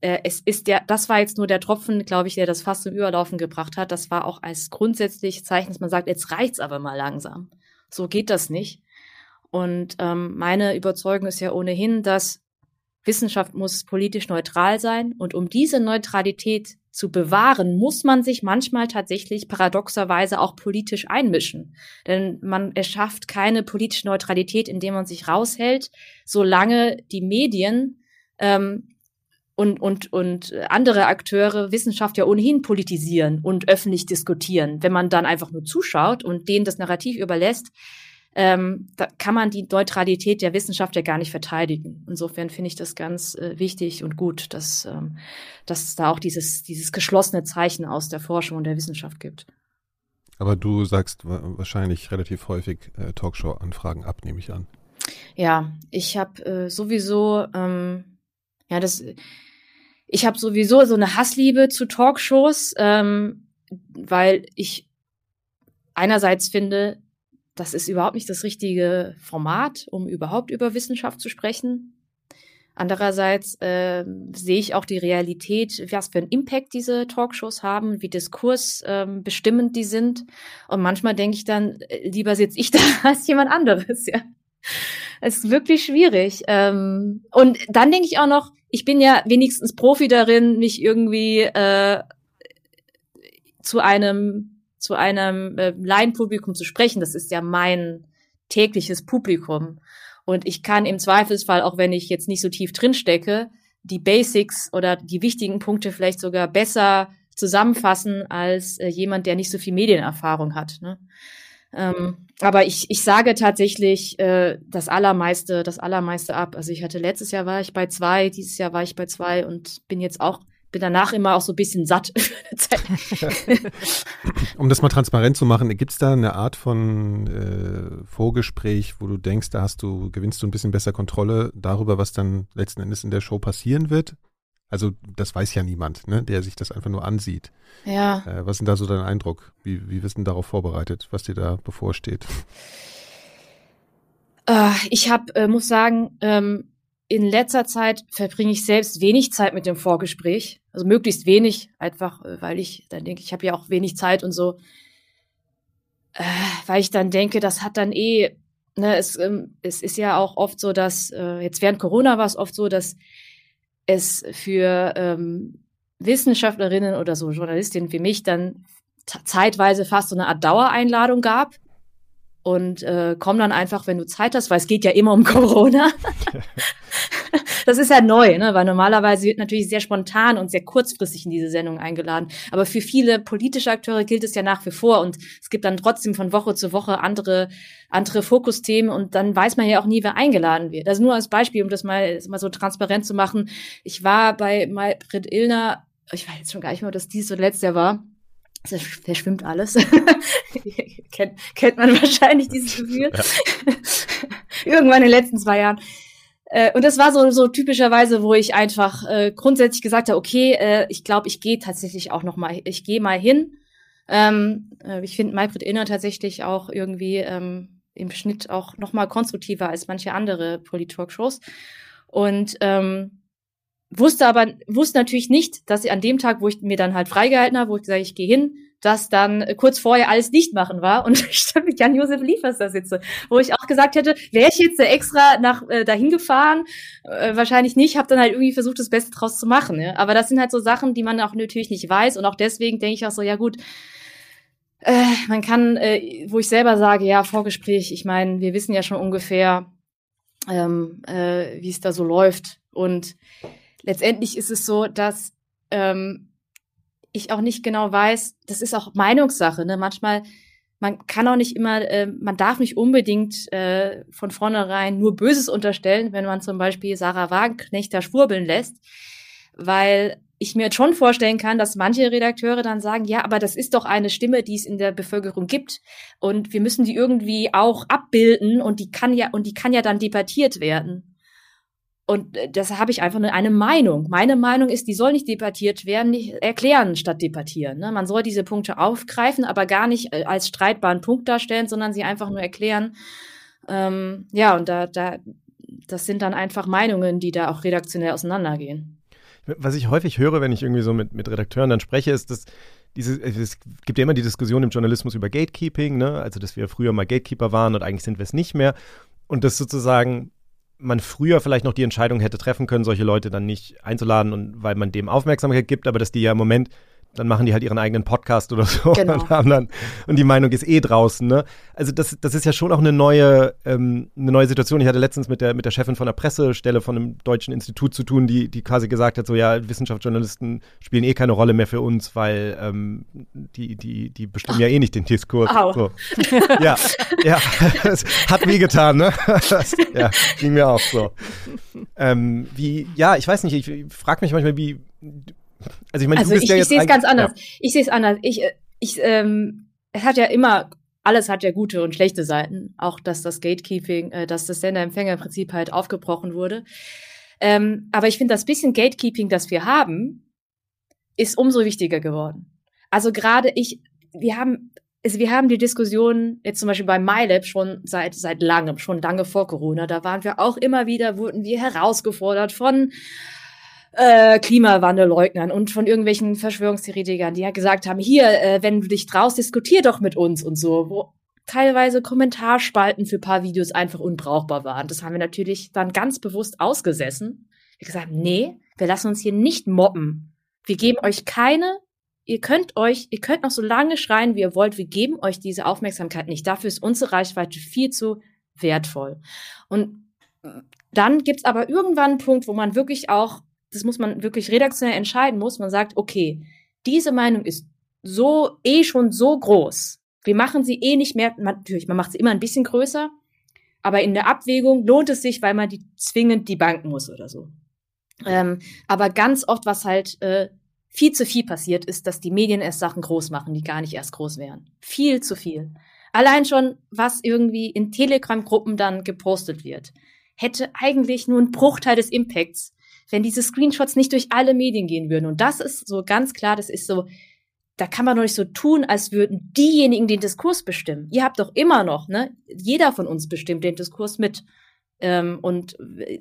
äh, es ist der, das war jetzt nur der Tropfen, glaube ich, der das fast zum Überlaufen gebracht hat. Das war auch als grundsätzlich Zeichen, dass man sagt, jetzt reicht's aber mal langsam. So geht das nicht. Und ähm, meine Überzeugung ist ja ohnehin, dass Wissenschaft muss politisch neutral sein und um diese Neutralität zu bewahren, muss man sich manchmal tatsächlich paradoxerweise auch politisch einmischen. Denn man erschafft keine politische Neutralität, indem man sich raushält, solange die Medien ähm, und, und, und andere Akteure Wissenschaft ja ohnehin politisieren und öffentlich diskutieren. Wenn man dann einfach nur zuschaut und denen das Narrativ überlässt, ähm, da kann man die Neutralität der Wissenschaft ja gar nicht verteidigen. Insofern finde ich das ganz äh, wichtig und gut, dass, ähm, dass es da auch dieses, dieses geschlossene Zeichen aus der Forschung und der Wissenschaft gibt. Aber du sagst wahrscheinlich relativ häufig äh, Talkshow-Anfragen ab, nehme ich an. Ja, ich habe äh, sowieso, ähm, ja, das, ich habe sowieso so eine Hassliebe zu Talkshows, ähm, weil ich einerseits finde, das ist überhaupt nicht das richtige Format, um überhaupt über Wissenschaft zu sprechen. Andererseits äh, sehe ich auch die Realität, was für einen Impact diese Talkshows haben, wie diskursbestimmend ähm, die sind. Und manchmal denke ich dann, äh, lieber sitze ich da als jemand anderes. Ja, es ist wirklich schwierig. Ähm, und dann denke ich auch noch, ich bin ja wenigstens Profi darin, mich irgendwie äh, zu einem zu einem äh, Laienpublikum zu sprechen. Das ist ja mein tägliches Publikum. Und ich kann im Zweifelsfall, auch wenn ich jetzt nicht so tief drin stecke, die Basics oder die wichtigen Punkte vielleicht sogar besser zusammenfassen als äh, jemand, der nicht so viel Medienerfahrung hat. Ne? Ähm, aber ich, ich sage tatsächlich äh, das allermeiste, das allermeiste ab. Also ich hatte letztes Jahr war ich bei zwei, dieses Jahr war ich bei zwei und bin jetzt auch bin danach immer auch so ein bisschen satt. um das mal transparent zu machen, gibt es da eine Art von äh, Vorgespräch, wo du denkst, da hast du, gewinnst du ein bisschen besser Kontrolle darüber, was dann letzten Endes in der Show passieren wird? Also das weiß ja niemand, ne, der sich das einfach nur ansieht. Ja. Äh, was ist denn da so dein Eindruck? Wie, wie wirst du darauf vorbereitet, was dir da bevorsteht? Äh, ich habe, muss sagen, ähm, in letzter Zeit verbringe ich selbst wenig Zeit mit dem Vorgespräch. Also möglichst wenig, einfach äh, weil ich dann denke, ich habe ja auch wenig Zeit und so. Äh, weil ich dann denke, das hat dann eh, ne, es, ähm, es ist ja auch oft so, dass, äh, jetzt während Corona war es oft so, dass es für ähm, Wissenschaftlerinnen oder so Journalistinnen wie mich dann zeitweise fast so eine Art Dauereinladung gab und äh, komm dann einfach, wenn du Zeit hast, weil es geht ja immer um Corona. das ist ja neu, ne? weil normalerweise wird natürlich sehr spontan und sehr kurzfristig in diese Sendung eingeladen. Aber für viele politische Akteure gilt es ja nach wie vor und es gibt dann trotzdem von Woche zu Woche andere andere Fokusthemen und dann weiß man ja auch nie, wer eingeladen wird. Also nur als Beispiel, um das mal, mal so transparent zu machen. Ich war bei Maybrit Illner, ich weiß jetzt schon gar nicht mehr, ob das dies oder letztes Jahr war, das verschwimmt alles. kennt, kennt man wahrscheinlich dieses Gefühl. Ja. Irgendwann in den letzten zwei Jahren. Äh, und das war so, so typischerweise, wo ich einfach äh, grundsätzlich gesagt habe, okay, äh, ich glaube, ich gehe tatsächlich auch noch mal, ich gehe mal hin. Ähm, äh, ich finde Maybrit Inner tatsächlich auch irgendwie ähm, im Schnitt auch noch mal konstruktiver als manche andere Polit-Talkshows. Und ähm, wusste aber, wusste natürlich nicht, dass ich an dem Tag, wo ich mir dann halt freigehalten habe, wo ich gesagt ich gehe hin, dass dann kurz vorher alles nicht machen war und ich dann mit Jan-Josef Liefers da sitze, wo ich auch gesagt hätte, wäre ich jetzt extra nach äh, dahin gefahren, äh, wahrscheinlich nicht, habe dann halt irgendwie versucht, das Beste draus zu machen. Ja? Aber das sind halt so Sachen, die man auch natürlich nicht weiß und auch deswegen denke ich auch so, ja gut, äh, man kann, äh, wo ich selber sage, ja, Vorgespräch, ich meine, wir wissen ja schon ungefähr, ähm, äh, wie es da so läuft und letztendlich ist es so, dass ähm, ich auch nicht genau weiß, das ist auch Meinungssache. Ne? Manchmal, man kann auch nicht immer, äh, man darf nicht unbedingt äh, von vornherein nur Böses unterstellen, wenn man zum Beispiel Sarah Wagenknecht da schwurbeln lässt, weil ich mir jetzt schon vorstellen kann, dass manche Redakteure dann sagen, ja, aber das ist doch eine Stimme, die es in der Bevölkerung gibt und wir müssen die irgendwie auch abbilden und die kann ja und die kann ja dann debattiert werden. Und äh, das habe ich einfach nur eine Meinung. Meine Meinung ist, die soll nicht debattiert werden, nicht erklären statt debattieren. Ne? Man soll diese Punkte aufgreifen, aber gar nicht äh, als streitbaren Punkt darstellen, sondern sie einfach nur erklären. Ähm, ja, und da, da, das sind dann einfach Meinungen, die da auch redaktionell auseinandergehen. Was ich häufig höre, wenn ich irgendwie so mit, mit Redakteuren dann spreche, ist, dass diese, es gibt ja immer die Diskussion im Journalismus über Gatekeeping, ne? also dass wir früher mal Gatekeeper waren und eigentlich sind wir es nicht mehr. Und das sozusagen man früher vielleicht noch die Entscheidung hätte treffen können, solche Leute dann nicht einzuladen und weil man dem Aufmerksamkeit gibt, aber dass die ja im Moment dann machen die halt ihren eigenen Podcast oder so genau. und haben dann und die Meinung ist eh draußen. Ne? Also das, das ist ja schon auch eine neue, ähm, eine neue Situation. Ich hatte letztens mit der mit der Chefin von der Pressestelle von einem deutschen Institut zu tun, die die quasi gesagt hat, so ja Wissenschaftsjournalisten spielen eh keine Rolle mehr für uns, weil ähm, die die die bestimmen ja eh nicht den Diskurs. So. ja, ja, das hat mir getan, ne? Das, ja, ging mir auch so. Ähm, wie, ja, ich weiß nicht, ich, ich frage mich manchmal, wie also ich meine, also ich, ja ich sehe es ganz anders. Ja. Ich sehe es anders. Ich, äh, ich, ähm, es hat ja immer, alles hat ja gute und schlechte Seiten. Auch dass das Gatekeeping, äh, dass das Sender-Empfänger-Prinzip halt aufgebrochen wurde. Ähm, aber ich finde, das bisschen Gatekeeping, das wir haben, ist umso wichtiger geworden. Also gerade ich, wir haben, also wir haben die Diskussion jetzt zum Beispiel bei MyLab schon seit seit langem, schon lange vor Corona. Da waren wir auch immer wieder, wurden wir herausgefordert von äh, Klimawandelleugnern und von irgendwelchen Verschwörungstheoretikern, die ja gesagt haben, hier, äh, wenn du dich traust, diskutier doch mit uns und so, wo teilweise Kommentarspalten für paar Videos einfach unbrauchbar waren. Das haben wir natürlich dann ganz bewusst ausgesessen. Wir gesagt, nee, wir lassen uns hier nicht mobben. Wir geben euch keine, ihr könnt euch, ihr könnt noch so lange schreien, wie ihr wollt, wir geben euch diese Aufmerksamkeit nicht. Dafür ist unsere Reichweite viel zu wertvoll. Und dann gibt's aber irgendwann einen Punkt, wo man wirklich auch das muss man wirklich redaktionell entscheiden muss. Man sagt, okay, diese Meinung ist so eh schon so groß. Wir machen sie eh nicht mehr, natürlich, man macht sie immer ein bisschen größer, aber in der Abwägung lohnt es sich, weil man die zwingend die banken muss oder so. Ähm, aber ganz oft, was halt äh, viel zu viel passiert, ist, dass die Medien erst Sachen groß machen, die gar nicht erst groß wären. Viel zu viel. Allein schon, was irgendwie in Telegram-Gruppen dann gepostet wird, hätte eigentlich nur einen Bruchteil des Impacts, wenn diese Screenshots nicht durch alle Medien gehen würden. Und das ist so ganz klar, das ist so, da kann man doch nicht so tun, als würden diejenigen den Diskurs bestimmen. Ihr habt doch immer noch, ne? Jeder von uns bestimmt den Diskurs mit. Ähm, und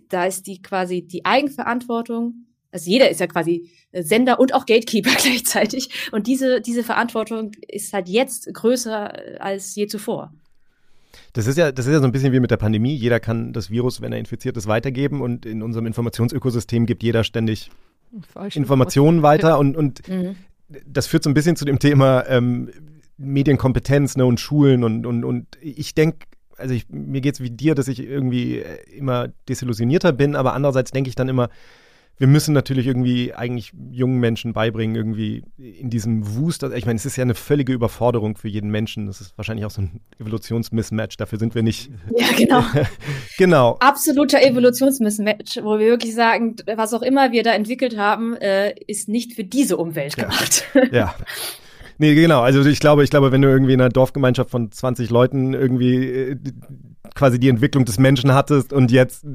da ist die quasi die Eigenverantwortung. Also jeder ist ja quasi Sender und auch Gatekeeper gleichzeitig. Und diese, diese Verantwortung ist halt jetzt größer als je zuvor. Das ist ja, das ist ja so ein bisschen wie mit der Pandemie. Jeder kann das Virus, wenn er infiziert ist, weitergeben und in unserem Informationsökosystem gibt jeder ständig Falsche Informationen weiter ja. und, und mhm. das führt so ein bisschen zu dem Thema ähm, Medienkompetenz ne, und Schulen und, und, und ich denke, also ich, mir geht es wie dir, dass ich irgendwie immer desillusionierter bin, aber andererseits denke ich dann immer, wir müssen natürlich irgendwie eigentlich jungen Menschen beibringen, irgendwie in diesem Wust. Also ich meine, es ist ja eine völlige Überforderung für jeden Menschen. Das ist wahrscheinlich auch so ein Evolutionsmismatch. Dafür sind wir nicht. Ja, genau. genau. Absoluter Evolutionsmismatch, wo wir wirklich sagen, was auch immer wir da entwickelt haben, äh, ist nicht für diese Umwelt gemacht. ja. ja. Nee, genau. Also ich glaube, ich glaube, wenn du irgendwie in einer Dorfgemeinschaft von 20 Leuten irgendwie äh, quasi die Entwicklung des Menschen hattest und jetzt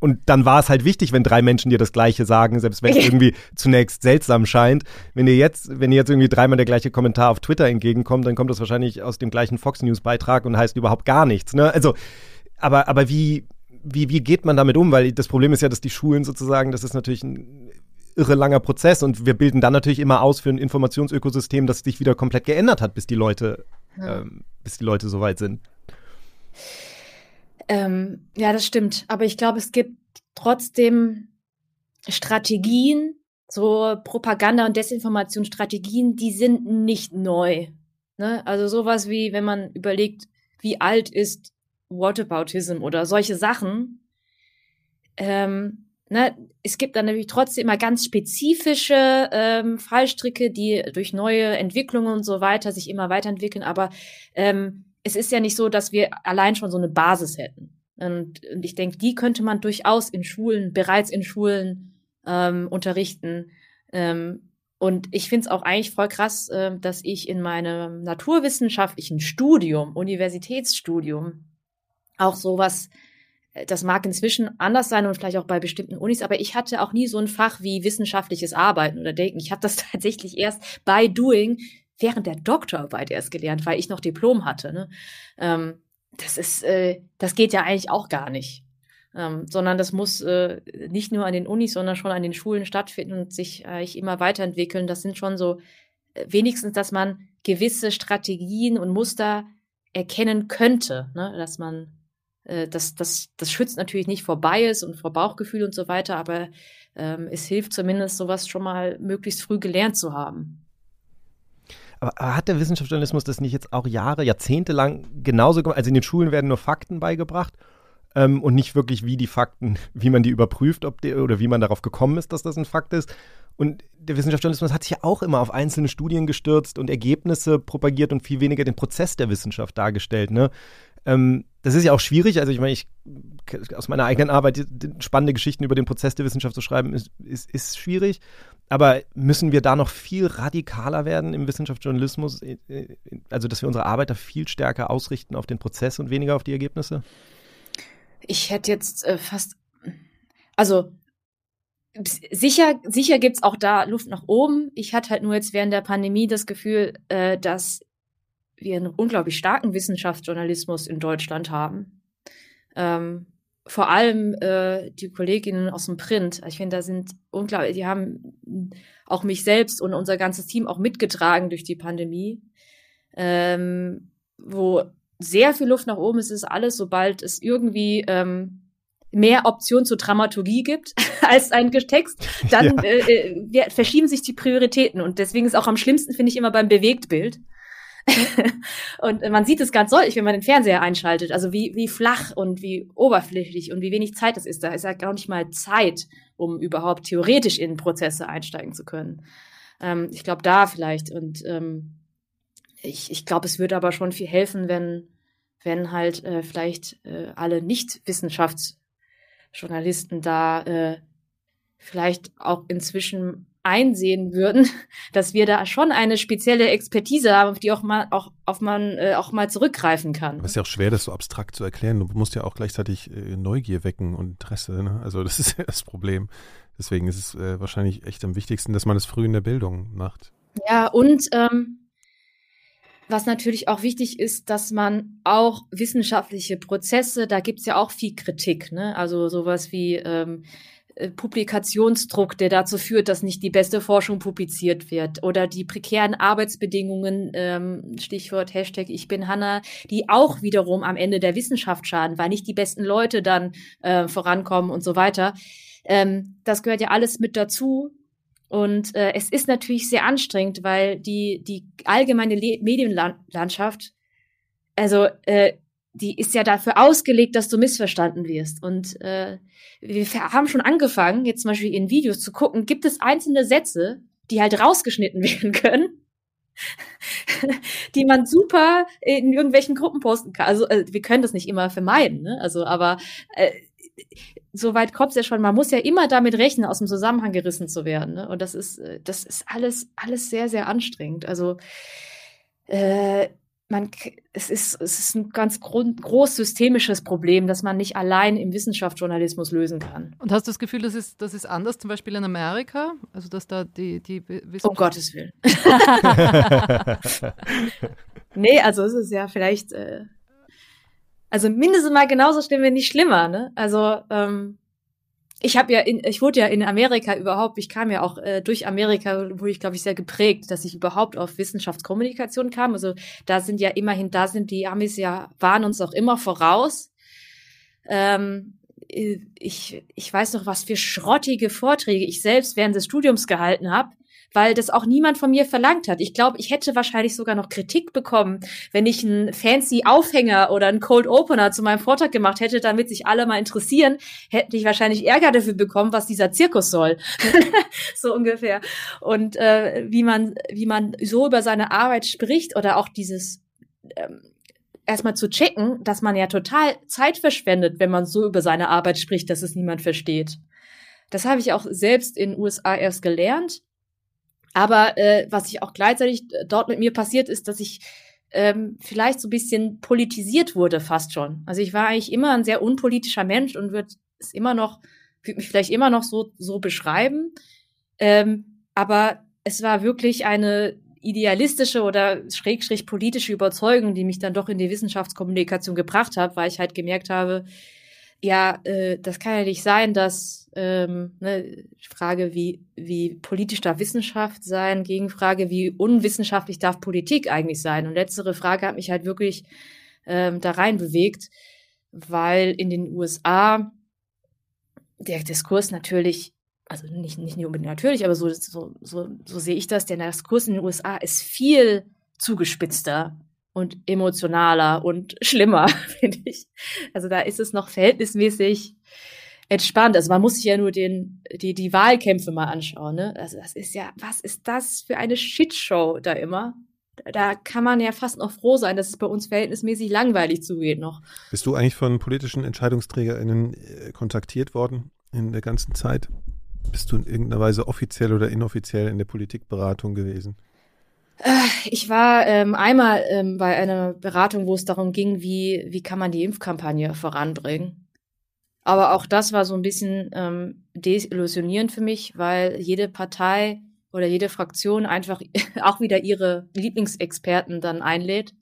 und dann war es halt wichtig, wenn drei Menschen dir das Gleiche sagen, selbst wenn es irgendwie zunächst seltsam scheint. Wenn dir jetzt, wenn dir jetzt irgendwie dreimal der gleiche Kommentar auf Twitter entgegenkommt, dann kommt das wahrscheinlich aus dem gleichen Fox News Beitrag und heißt überhaupt gar nichts. Ne? Also, aber aber wie wie, wie geht man damit um? Weil das Problem ist ja, dass die Schulen sozusagen, das ist natürlich ein irre langer Prozess und wir bilden dann natürlich immer aus für ein Informationsökosystem, das sich wieder komplett geändert hat, bis die Leute, ja. ähm, bis die Leute soweit sind. Ähm, ja, das stimmt. Aber ich glaube, es gibt trotzdem Strategien, so Propaganda- und Desinformationsstrategien, die sind nicht neu. Ne? Also sowas wie, wenn man überlegt, wie alt ist Whataboutism oder solche Sachen. Ähm, ne, es gibt dann natürlich trotzdem immer ganz spezifische ähm, Fallstricke, die durch neue Entwicklungen und so weiter sich immer weiterentwickeln. Aber ähm, es ist ja nicht so, dass wir allein schon so eine Basis hätten. Und, und ich denke, die könnte man durchaus in Schulen, bereits in Schulen ähm, unterrichten. Ähm, und ich finde es auch eigentlich voll krass, äh, dass ich in meinem naturwissenschaftlichen Studium, Universitätsstudium, auch sowas, das mag inzwischen anders sein und vielleicht auch bei bestimmten Unis, aber ich hatte auch nie so ein Fach wie wissenschaftliches Arbeiten oder Denken. Ich habe das tatsächlich erst bei Doing während der Doktorarbeit erst gelernt, weil ich noch Diplom hatte. Ne? Ähm, das ist, äh, das geht ja eigentlich auch gar nicht. Ähm, sondern das muss äh, nicht nur an den Unis, sondern schon an den Schulen stattfinden und sich eigentlich immer weiterentwickeln. Das sind schon so äh, wenigstens, dass man gewisse Strategien und Muster erkennen könnte, ne? dass man äh, das, das, das schützt natürlich nicht vor Bias und vor Bauchgefühl und so weiter, aber ähm, es hilft zumindest, sowas schon mal möglichst früh gelernt zu haben. Aber, hat der Wissenschaftsjournalismus das nicht jetzt auch Jahre, Jahrzehnte lang genauso gemacht? Also in den Schulen werden nur Fakten beigebracht ähm, und nicht wirklich, wie die Fakten, wie man die überprüft, ob die, oder wie man darauf gekommen ist, dass das ein Fakt ist. Und der Wissenschaftsjournalismus hat sich ja auch immer auf einzelne Studien gestürzt und Ergebnisse propagiert und viel weniger den Prozess der Wissenschaft dargestellt. Ne? Ähm, das ist ja auch schwierig. Also ich meine, ich aus meiner eigenen Arbeit spannende Geschichten über den Prozess der Wissenschaft zu schreiben, ist, ist, ist schwierig. Aber müssen wir da noch viel radikaler werden im Wissenschaftsjournalismus? Äh, äh, also, dass wir unsere Arbeit da viel stärker ausrichten auf den Prozess und weniger auf die Ergebnisse? Ich hätte jetzt äh, fast, also sicher, sicher gibt es auch da Luft nach oben. Ich hatte halt nur jetzt während der Pandemie das Gefühl, äh, dass wir einen unglaublich starken Wissenschaftsjournalismus in Deutschland haben. Ähm, vor allem äh, die Kolleginnen aus dem Print. Ich finde, da sind unglaublich, die haben auch mich selbst und unser ganzes Team auch mitgetragen durch die Pandemie. Ähm, wo sehr viel Luft nach oben ist, ist alles, sobald es irgendwie ähm, mehr Optionen zur Dramaturgie gibt als ein Text, dann ja. äh, äh, verschieben sich die Prioritäten. Und deswegen ist auch am schlimmsten, finde ich, immer beim Bewegtbild. und man sieht es ganz deutlich, wenn man den Fernseher einschaltet. Also wie, wie flach und wie oberflächlich und wie wenig Zeit das ist. Da ist ja gar nicht mal Zeit, um überhaupt theoretisch in Prozesse einsteigen zu können. Ähm, ich glaube, da vielleicht. Und ähm, ich, ich glaube, es würde aber schon viel helfen, wenn, wenn halt äh, vielleicht äh, alle Nicht-Wissenschaftsjournalisten da äh, vielleicht auch inzwischen einsehen würden, dass wir da schon eine spezielle Expertise haben, auf die auch mal auch auf man äh, auch mal zurückgreifen kann. Aber es ist ja auch schwer, das so abstrakt zu erklären. Du musst ja auch gleichzeitig äh, Neugier wecken und Interesse. Ne? Also das ist ja das Problem. Deswegen ist es äh, wahrscheinlich echt am wichtigsten, dass man es früh in der Bildung macht. Ja, und ähm, was natürlich auch wichtig ist, dass man auch wissenschaftliche Prozesse, da gibt's ja auch viel Kritik, ne? Also sowas wie ähm, äh, Publikationsdruck, der dazu führt, dass nicht die beste Forschung publiziert wird oder die prekären Arbeitsbedingungen, ähm, Stichwort Hashtag Ich bin Hanna, die auch wiederum am Ende der Wissenschaft schaden, weil nicht die besten Leute dann äh, vorankommen und so weiter. Ähm, das gehört ja alles mit dazu. Und äh, es ist natürlich sehr anstrengend, weil die, die allgemeine Le Medienlandschaft, also äh, die ist ja dafür ausgelegt, dass du missverstanden wirst. Und äh, wir haben schon angefangen, jetzt zum Beispiel in Videos zu gucken, gibt es einzelne Sätze, die halt rausgeschnitten werden können, die man super in irgendwelchen Gruppen posten kann. Also äh, wir können das nicht immer vermeiden, ne? Also, aber äh, so weit kommt es ja schon. Man muss ja immer damit rechnen, aus dem Zusammenhang gerissen zu werden. Ne? Und das ist, äh, das ist alles, alles sehr, sehr anstrengend. Also äh, man, es ist, es ist ein ganz groß systemisches Problem, das man nicht allein im Wissenschaftsjournalismus lösen kann. Und hast du das Gefühl, das ist, das ist anders, zum Beispiel in Amerika? Also, dass da die, die Wissenschaft. Um Gottes Willen. nee, also es ist ja vielleicht, äh, also mindestens mal genauso schlimm, wenn nicht schlimmer, ne? Also, ähm, ich habe ja in, ich wurde ja in Amerika überhaupt, ich kam ja auch äh, durch Amerika, wurde ich glaube ich sehr geprägt, dass ich überhaupt auf Wissenschaftskommunikation kam. Also da sind ja immerhin, da sind die Amis ja, waren uns auch immer voraus. Ähm, ich, ich weiß noch, was für schrottige Vorträge ich selbst während des Studiums gehalten habe weil das auch niemand von mir verlangt hat. Ich glaube, ich hätte wahrscheinlich sogar noch Kritik bekommen, wenn ich einen fancy Aufhänger oder einen Cold Opener zu meinem Vortrag gemacht hätte, damit sich alle mal interessieren, hätte ich wahrscheinlich Ärger dafür bekommen, was dieser Zirkus soll. so ungefähr. Und äh, wie man, wie man so über seine Arbeit spricht oder auch dieses ähm, erstmal zu checken, dass man ja total Zeit verschwendet, wenn man so über seine Arbeit spricht, dass es niemand versteht. Das habe ich auch selbst in den USA erst gelernt. Aber äh, was ich auch gleichzeitig äh, dort mit mir passiert ist, dass ich ähm, vielleicht so ein bisschen politisiert wurde, fast schon. Also ich war eigentlich immer ein sehr unpolitischer Mensch und würde es immer noch, würde mich vielleicht immer noch so, so beschreiben. Ähm, aber es war wirklich eine idealistische oder schrägstrich politische Überzeugung, die mich dann doch in die Wissenschaftskommunikation gebracht hat, weil ich halt gemerkt habe, ja, äh, das kann ja nicht sein, dass ähm, ne, Frage, wie, wie politisch darf Wissenschaft sein, Gegenfrage, wie unwissenschaftlich darf Politik eigentlich sein. Und letztere Frage hat mich halt wirklich ähm, da rein bewegt, weil in den USA der Diskurs natürlich also nicht, nicht unbedingt natürlich, aber so, so, so, so sehe ich das, der Diskurs in den USA ist viel zugespitzter und emotionaler und schlimmer, finde ich. Also da ist es noch verhältnismäßig entspannt. Also man muss sich ja nur den, die, die Wahlkämpfe mal anschauen. Ne? Also das ist ja, was ist das für eine Shitshow da immer? Da kann man ja fast noch froh sein, dass es bei uns verhältnismäßig langweilig zugeht noch. Bist du eigentlich von politischen EntscheidungsträgerInnen äh, kontaktiert worden in der ganzen Zeit? Bist du in irgendeiner Weise offiziell oder inoffiziell in der Politikberatung gewesen? Äh, ich war ähm, einmal ähm, bei einer Beratung, wo es darum ging, wie, wie kann man die Impfkampagne voranbringen. Aber auch das war so ein bisschen ähm, desillusionierend für mich, weil jede Partei oder jede Fraktion einfach auch wieder ihre Lieblingsexperten dann einlädt,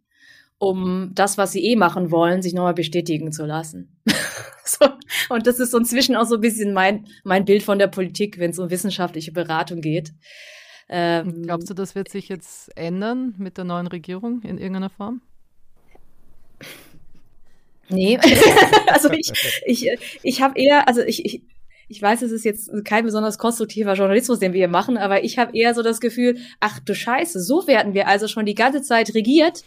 um das, was sie eh machen wollen, sich nochmal bestätigen zu lassen. so, und das ist so inzwischen auch so ein bisschen mein, mein Bild von der Politik, wenn es um wissenschaftliche Beratung geht. Ähm, Glaubst du, das wird sich jetzt ändern mit der neuen Regierung in irgendeiner Form? Nee, also ich, ich, ich habe eher, also ich, ich, ich weiß, es ist jetzt kein besonders konstruktiver Journalismus, den wir hier machen, aber ich habe eher so das Gefühl, ach du Scheiße, so werden wir also schon die ganze Zeit regiert.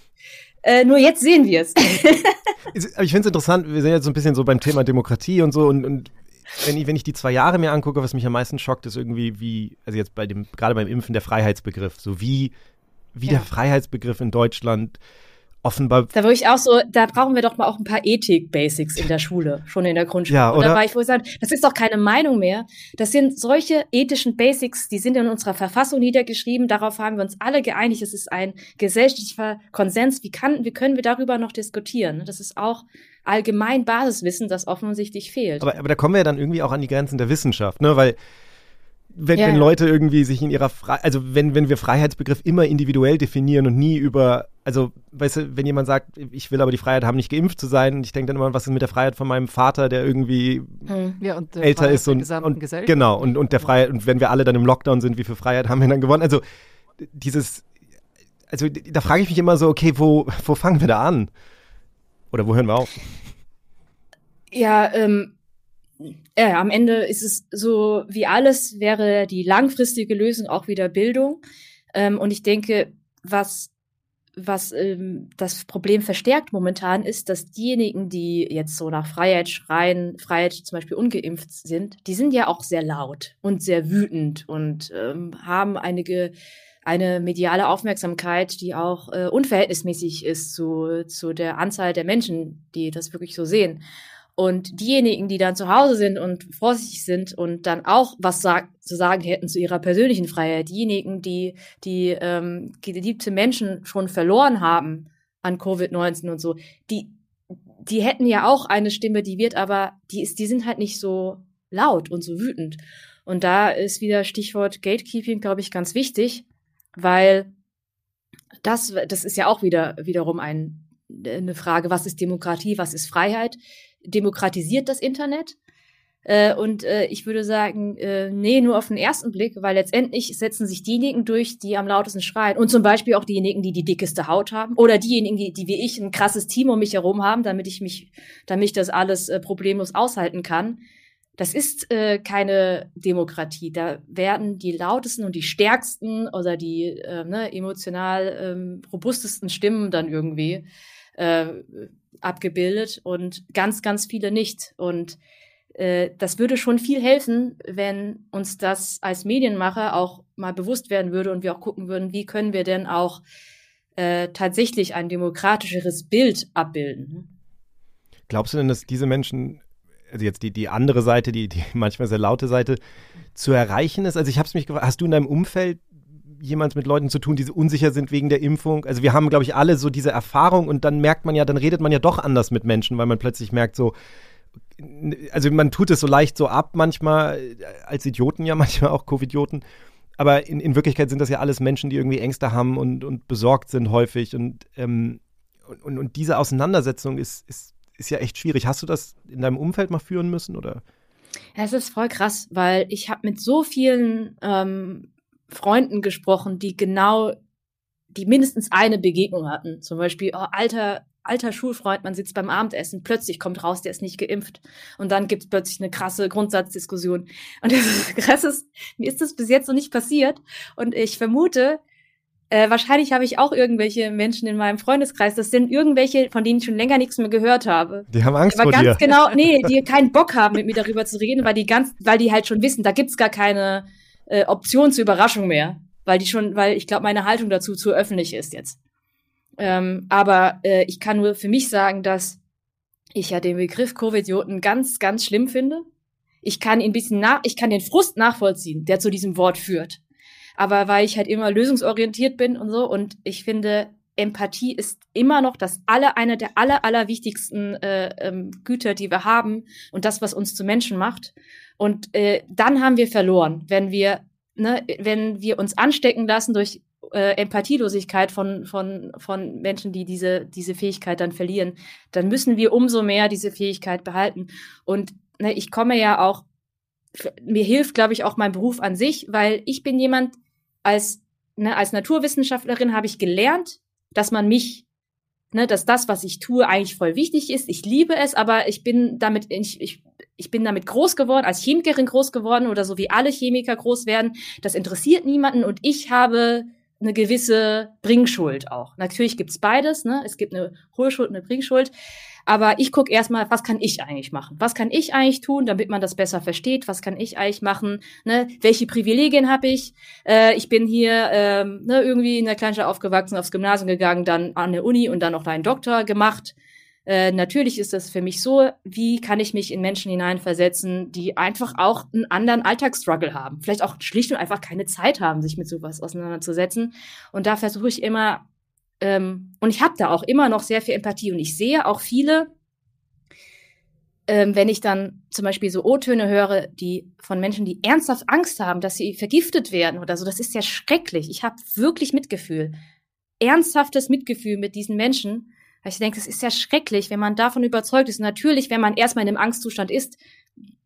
Äh, nur jetzt sehen wir es. ich finde es interessant, wir sind jetzt so ein bisschen so beim Thema Demokratie und so und, und wenn ich, wenn ich die zwei Jahre mir angucke, was mich am meisten schockt, ist irgendwie wie, also jetzt bei dem, gerade beim Impfen der Freiheitsbegriff, so wie, wie ja. der Freiheitsbegriff in Deutschland offenbar. Da würde ich auch so, da brauchen wir doch mal auch ein paar Ethik-Basics in der Schule, schon in der Grundschule. Ja, oder? Da war ich wohl sagen, das ist doch keine Meinung mehr. Das sind solche ethischen Basics, die sind in unserer Verfassung niedergeschrieben. Darauf haben wir uns alle geeinigt. Es ist ein gesellschaftlicher Konsens. Wie kann, wie können wir darüber noch diskutieren? Das ist auch allgemein Basiswissen, das offensichtlich fehlt. Aber, aber da kommen wir ja dann irgendwie auch an die Grenzen der Wissenschaft, ne? Weil wenn, ja, wenn Leute irgendwie sich in ihrer Fre also wenn, wenn wir Freiheitsbegriff immer individuell definieren und nie über, also weißt du, wenn jemand sagt, ich will aber die Freiheit haben, nicht geimpft zu sein, ich denke dann immer, was ist mit der Freiheit von meinem Vater, der irgendwie hm. ja, älter Freiheit ist und, und genau und, und der Freiheit, und wenn wir alle dann im Lockdown sind, wie viel Freiheit haben wir dann gewonnen? Also dieses, also da frage ich mich immer so, okay, wo, wo fangen wir da an? Oder wo hören wir auf? Ja, ähm, ja, am Ende ist es so wie alles, wäre die langfristige Lösung auch wieder Bildung. Ähm, und ich denke, was, was ähm, das Problem verstärkt momentan ist, dass diejenigen, die jetzt so nach Freiheit schreien, Freiheit zum Beispiel ungeimpft sind, die sind ja auch sehr laut und sehr wütend und ähm, haben einige eine mediale Aufmerksamkeit, die auch äh, unverhältnismäßig ist zu, zu der Anzahl der Menschen, die das wirklich so sehen. Und diejenigen, die dann zu Hause sind und vorsichtig sind und dann auch was sag zu sagen hätten zu ihrer persönlichen Freiheit, diejenigen, die die ähm, geliebte Menschen schon verloren haben an Covid-19 und so, die die hätten ja auch eine Stimme, die wird aber, die ist, die sind halt nicht so laut und so wütend. Und da ist wieder Stichwort Gatekeeping, glaube ich, ganz wichtig, weil das, das ist ja auch wieder wiederum ein, eine Frage, was ist Demokratie, was ist Freiheit? demokratisiert das Internet. Äh, und äh, ich würde sagen, äh, nee, nur auf den ersten Blick, weil letztendlich setzen sich diejenigen durch, die am lautesten schreien. Und zum Beispiel auch diejenigen, die die dickeste Haut haben. Oder diejenigen, die, die wie ich ein krasses Team um mich herum haben, damit ich mich, damit ich das alles äh, problemlos aushalten kann. Das ist äh, keine Demokratie. Da werden die lautesten und die stärksten oder die äh, ne, emotional ähm, robustesten Stimmen dann irgendwie äh, abgebildet und ganz, ganz viele nicht. Und äh, das würde schon viel helfen, wenn uns das als Medienmacher auch mal bewusst werden würde und wir auch gucken würden, wie können wir denn auch äh, tatsächlich ein demokratischeres Bild abbilden. Glaubst du denn, dass diese Menschen, also jetzt die, die andere Seite, die, die manchmal sehr laute Seite, zu erreichen ist? Also ich habe es mich gefragt, hast du in deinem Umfeld jemand mit Leuten zu tun, die unsicher sind wegen der Impfung. Also wir haben, glaube ich, alle so diese Erfahrung und dann merkt man ja, dann redet man ja doch anders mit Menschen, weil man plötzlich merkt so, also man tut es so leicht so ab manchmal, als Idioten ja manchmal auch Covidioten. Aber in, in Wirklichkeit sind das ja alles Menschen, die irgendwie Ängste haben und, und besorgt sind häufig. Und, ähm, und, und diese Auseinandersetzung ist, ist, ist ja echt schwierig. Hast du das in deinem Umfeld mal führen müssen oder? Es ist voll krass, weil ich habe mit so vielen ähm, Freunden gesprochen, die genau, die mindestens eine Begegnung hatten. Zum Beispiel, oh, Alter, alter Schulfreund, man sitzt beim Abendessen, plötzlich kommt raus, der ist nicht geimpft. Und dann gibt es plötzlich eine krasse Grundsatzdiskussion. Und das ist, mir ist das bis jetzt noch nicht passiert. Und ich vermute, äh, wahrscheinlich habe ich auch irgendwelche Menschen in meinem Freundeskreis. Das sind irgendwelche, von denen ich schon länger nichts mehr gehört habe. Die haben Angst Aber vor ganz dir. genau, nee, die keinen Bock haben, mit mir darüber zu reden, weil die ganz, weil die halt schon wissen, da gibt's gar keine äh, Option zur Überraschung mehr. Weil die schon, weil ich glaube, meine Haltung dazu zu öffentlich ist jetzt. Ähm, aber äh, ich kann nur für mich sagen, dass ich ja den Begriff Covidioten ganz, ganz schlimm finde. Ich kann ihn ein bisschen nach, ich kann den Frust nachvollziehen, der zu diesem Wort führt. Aber weil ich halt immer lösungsorientiert bin und so und ich finde, Empathie ist immer noch das aller, eine der aller, aller wichtigsten äh, ähm, Güter, die wir haben und das, was uns zu Menschen macht. Und äh, dann haben wir verloren, wenn wir, ne, wenn wir uns anstecken lassen durch äh, Empathielosigkeit von, von, von Menschen, die diese, diese Fähigkeit dann verlieren, dann müssen wir umso mehr diese Fähigkeit behalten. Und ne, ich komme ja auch, mir hilft, glaube ich, auch mein Beruf an sich, weil ich bin jemand, als, ne, als Naturwissenschaftlerin habe ich gelernt, dass man mich, ne, dass das, was ich tue, eigentlich voll wichtig ist. Ich liebe es, aber ich bin damit, ich, ich, ich bin damit groß geworden, als Chemikerin groß geworden oder so wie alle Chemiker groß werden. Das interessiert niemanden und ich habe eine gewisse Bringschuld auch. Natürlich gibt's beides, ne? Es gibt eine Hohlschuld und eine Bringschuld. Aber ich gucke erstmal, was kann ich eigentlich machen? Was kann ich eigentlich tun, damit man das besser versteht? Was kann ich eigentlich machen? Ne? Welche Privilegien habe ich? Äh, ich bin hier ähm, ne, irgendwie in der Kleinstadt aufgewachsen, aufs Gymnasium gegangen, dann an der Uni und dann noch einen Doktor gemacht. Äh, natürlich ist das für mich so, wie kann ich mich in Menschen hineinversetzen, die einfach auch einen anderen Alltagsstruggle haben. Vielleicht auch schlicht und einfach keine Zeit haben, sich mit sowas auseinanderzusetzen. Und da versuche ich immer, ähm, und ich habe da auch immer noch sehr viel Empathie und ich sehe auch viele, ähm, wenn ich dann zum Beispiel so O-Töne höre, die von Menschen, die ernsthaft Angst haben, dass sie vergiftet werden oder so, das ist ja schrecklich. Ich habe wirklich Mitgefühl, ernsthaftes Mitgefühl mit diesen Menschen. Weil ich denke, es ist ja schrecklich, wenn man davon überzeugt ist. Natürlich, wenn man erstmal in einem Angstzustand ist,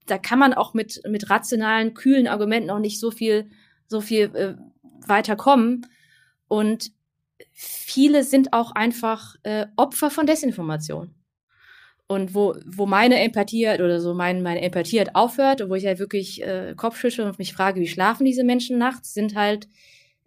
da kann man auch mit mit rationalen, kühlen Argumenten auch nicht so viel so viel äh, weiterkommen. Und viele sind auch einfach äh, Opfer von Desinformation. Und wo, wo meine Empathie halt, oder so mein, meine Empathie halt aufhört, wo ich halt wirklich äh, Kopfschüttel und mich frage, wie schlafen diese Menschen nachts, sind halt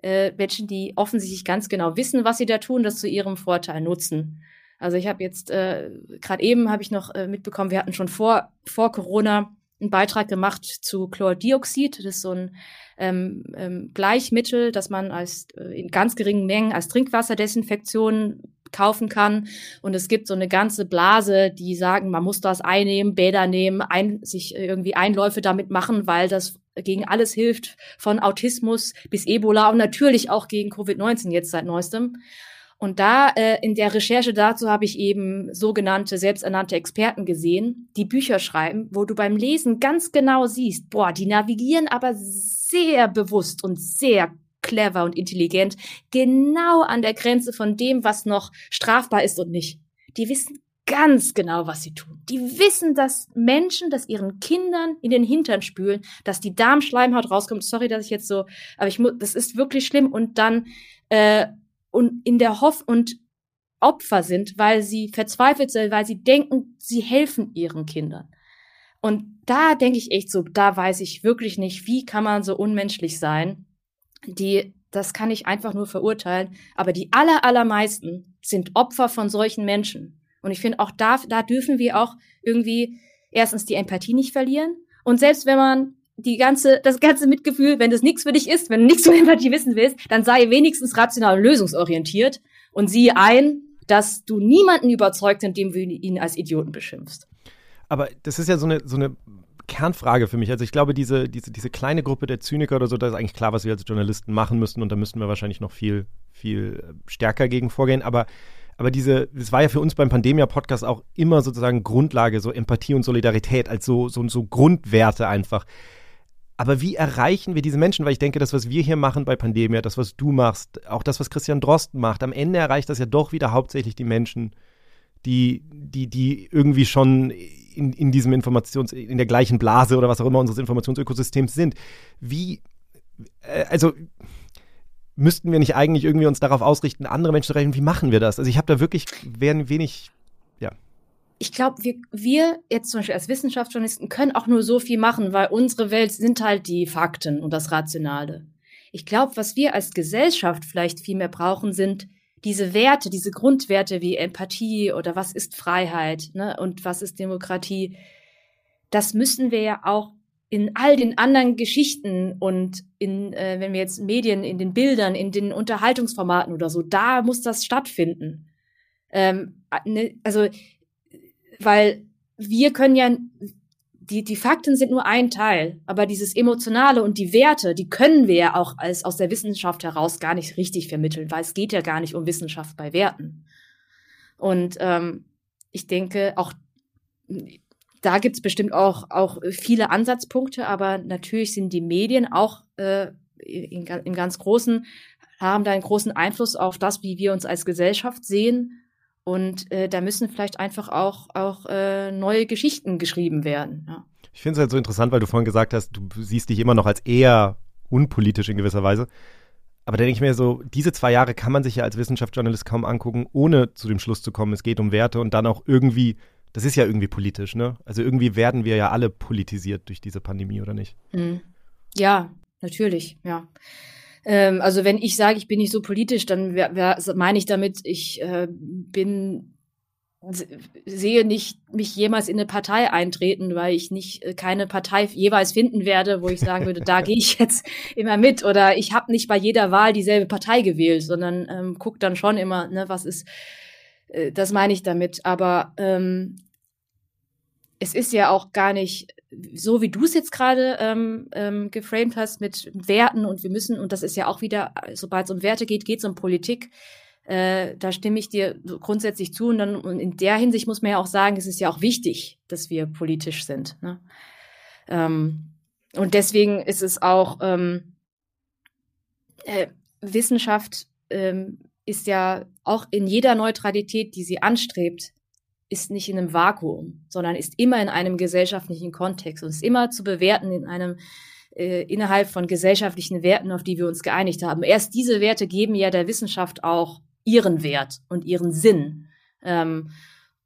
äh, Menschen, die offensichtlich ganz genau wissen, was sie da tun, das zu ihrem Vorteil nutzen. Also ich habe jetzt, äh, gerade eben habe ich noch äh, mitbekommen, wir hatten schon vor, vor Corona einen Beitrag gemacht zu Chlordioxid. Das ist so ein ähm, ähm, Gleichmittel, das man als äh, in ganz geringen Mengen als Trinkwasserdesinfektion kaufen kann. Und es gibt so eine ganze Blase, die sagen, man muss das einnehmen, Bäder nehmen, ein, sich irgendwie Einläufe damit machen, weil das gegen alles hilft, von Autismus bis Ebola und natürlich auch gegen Covid-19 jetzt seit neuestem. Und da äh, in der Recherche dazu habe ich eben sogenannte selbsternannte Experten gesehen, die Bücher schreiben, wo du beim Lesen ganz genau siehst, boah, die navigieren aber sehr bewusst und sehr clever und intelligent genau an der Grenze von dem, was noch strafbar ist und nicht. Die wissen ganz genau, was sie tun. Die wissen, dass Menschen das ihren Kindern in den Hintern spülen, dass die Darmschleimhaut rauskommt. Sorry, dass ich jetzt so, aber ich muss, das ist wirklich schlimm. Und dann äh, und in der Hoff und Opfer sind, weil sie verzweifelt sind, weil sie denken, sie helfen ihren Kindern. Und da denke ich echt so, da weiß ich wirklich nicht, wie kann man so unmenschlich sein. Die, das kann ich einfach nur verurteilen. Aber die aller, allermeisten sind Opfer von solchen Menschen. Und ich finde auch da, da dürfen wir auch irgendwie erstens die Empathie nicht verlieren. Und selbst wenn man die ganze, das ganze Mitgefühl, wenn das nichts für dich ist, wenn du nichts von Empathie wissen willst, dann sei wenigstens rational und lösungsorientiert und siehe ein, dass du niemanden überzeugt, indem du ihn als Idioten beschimpfst. Aber das ist ja so eine, so eine Kernfrage für mich. Also ich glaube, diese, diese, diese kleine Gruppe der Zyniker oder so, da ist eigentlich klar, was wir als Journalisten machen müssen und da müssten wir wahrscheinlich noch viel, viel stärker gegen vorgehen. Aber, aber diese, das war ja für uns beim Pandemia-Podcast auch immer sozusagen Grundlage, so Empathie und Solidarität als so, so, so Grundwerte einfach. Aber wie erreichen wir diese Menschen? Weil ich denke, das, was wir hier machen bei Pandemia, das, was du machst, auch das, was Christian Drosten macht, am Ende erreicht das ja doch wieder hauptsächlich die Menschen, die, die, die irgendwie schon in, in diesem Informations-, in der gleichen Blase oder was auch immer unseres Informationsökosystems sind. Wie, äh, also, müssten wir nicht eigentlich irgendwie uns darauf ausrichten, andere Menschen zu rechnen? Wie machen wir das? Also ich habe da wirklich wenig. Ich glaube, wir, wir jetzt zum Beispiel als Wissenschaftsjournalisten können auch nur so viel machen, weil unsere Welt sind halt die Fakten und das Rationale. Ich glaube, was wir als Gesellschaft vielleicht viel mehr brauchen, sind diese Werte, diese Grundwerte wie Empathie oder was ist Freiheit ne, und was ist Demokratie. Das müssen wir ja auch in all den anderen Geschichten und in, äh, wenn wir jetzt Medien, in den Bildern, in den Unterhaltungsformaten oder so, da muss das stattfinden. Ähm, ne, also, weil wir können ja, die, die Fakten sind nur ein Teil, aber dieses Emotionale und die Werte, die können wir ja auch als, aus der Wissenschaft heraus gar nicht richtig vermitteln, weil es geht ja gar nicht um Wissenschaft bei Werten. Und ähm, ich denke, auch da gibt's bestimmt auch, auch viele Ansatzpunkte, aber natürlich sind die Medien auch äh, in, im ganz Großen, haben da einen großen Einfluss auf das, wie wir uns als Gesellschaft sehen. Und äh, da müssen vielleicht einfach auch, auch äh, neue Geschichten geschrieben werden. Ja. Ich finde es halt so interessant, weil du vorhin gesagt hast, du siehst dich immer noch als eher unpolitisch in gewisser Weise. Aber da denke ich mir so, diese zwei Jahre kann man sich ja als Wissenschaftsjournalist kaum angucken, ohne zu dem Schluss zu kommen, es geht um Werte und dann auch irgendwie das ist ja irgendwie politisch, ne? Also irgendwie werden wir ja alle politisiert durch diese Pandemie, oder nicht? Mhm. Ja, natürlich, ja. Ähm, also wenn ich sage, ich bin nicht so politisch, dann meine ich damit, ich äh, bin sehe nicht mich jemals in eine Partei eintreten, weil ich nicht äh, keine Partei jeweils finden werde, wo ich sagen würde, da gehe ich jetzt immer mit oder ich habe nicht bei jeder Wahl dieselbe Partei gewählt, sondern ähm, guck dann schon immer, ne, was ist äh, das meine ich damit. Aber ähm, es ist ja auch gar nicht so, wie du es jetzt gerade ähm, ähm, geframed hast mit Werten und wir müssen, und das ist ja auch wieder, sobald es um Werte geht, geht es um Politik. Äh, da stimme ich dir grundsätzlich zu. Und dann und in der Hinsicht muss man ja auch sagen, es ist ja auch wichtig, dass wir politisch sind. Ne? Ähm, und deswegen ist es auch ähm, äh, Wissenschaft ähm, ist ja auch in jeder Neutralität, die sie anstrebt, ist nicht in einem Vakuum, sondern ist immer in einem gesellschaftlichen Kontext und ist immer zu bewerten in einem äh, innerhalb von gesellschaftlichen Werten, auf die wir uns geeinigt haben. Erst diese Werte geben ja der Wissenschaft auch ihren Wert und ihren Sinn. Ähm,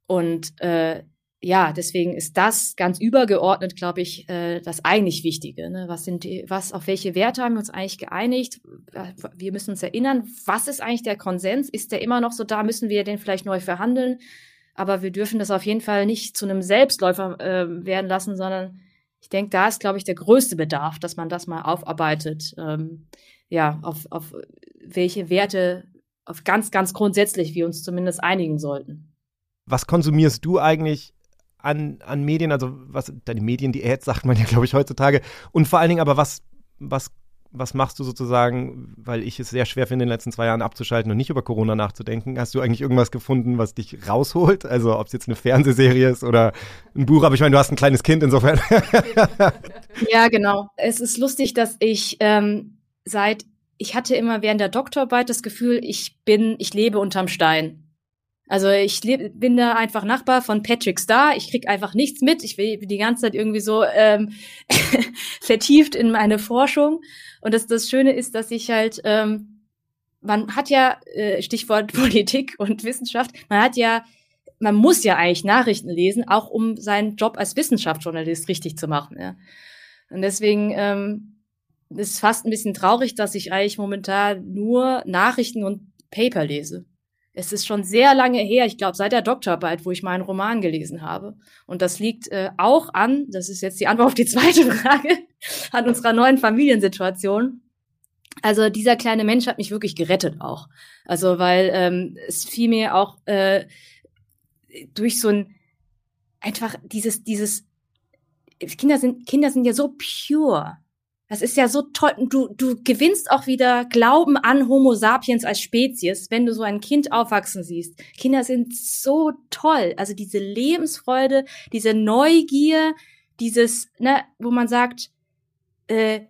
und äh, ja, deswegen ist das ganz übergeordnet, glaube ich, äh, das eigentlich Wichtige. Ne? Was sind die, was, auf welche Werte haben wir uns eigentlich geeinigt? Wir müssen uns erinnern, was ist eigentlich der Konsens? Ist der immer noch so da? Müssen wir den vielleicht neu verhandeln? Aber wir dürfen das auf jeden Fall nicht zu einem Selbstläufer äh, werden lassen, sondern ich denke, da ist, glaube ich, der größte Bedarf, dass man das mal aufarbeitet. Ähm, ja, auf, auf welche Werte, auf ganz, ganz grundsätzlich wir uns zumindest einigen sollten. Was konsumierst du eigentlich an, an Medien, also was deine Mediendiät sagt man ja, glaube ich, heutzutage. Und vor allen Dingen aber, was, was, was machst du sozusagen, weil ich es sehr schwer finde, in den letzten zwei Jahren abzuschalten und nicht über Corona nachzudenken. Hast du eigentlich irgendwas gefunden, was dich rausholt? Also ob es jetzt eine Fernsehserie ist oder ein Buch, aber ich meine, du hast ein kleines Kind insofern. ja, genau. Es ist lustig, dass ich ähm, seit ich hatte immer während der Doktorarbeit das Gefühl, ich bin, ich lebe unterm Stein. Also ich bin da einfach Nachbar von Patrick Star. Ich krieg einfach nichts mit. Ich bin die ganze Zeit irgendwie so ähm, vertieft in meine Forschung. Und das, das Schöne ist, dass ich halt, ähm, man hat ja, äh, Stichwort Politik und Wissenschaft, man hat ja, man muss ja eigentlich Nachrichten lesen, auch um seinen Job als Wissenschaftsjournalist richtig zu machen. Ja. Und deswegen ähm, ist fast ein bisschen traurig, dass ich eigentlich momentan nur Nachrichten und Paper lese es ist schon sehr lange her, ich glaube seit der Doktorarbeit, wo ich meinen Roman gelesen habe. Und das liegt äh, auch an, das ist jetzt die Antwort auf die zweite Frage, an unserer neuen Familiensituation. Also dieser kleine Mensch hat mich wirklich gerettet auch. Also weil ähm, es fiel mir auch äh, durch so ein einfach dieses dieses Kinder sind Kinder sind ja so pure das ist ja so toll. Du, du gewinnst auch wieder Glauben an Homo sapiens als Spezies, wenn du so ein Kind aufwachsen siehst. Kinder sind so toll. Also diese Lebensfreude, diese Neugier, dieses, ne, wo man sagt, äh,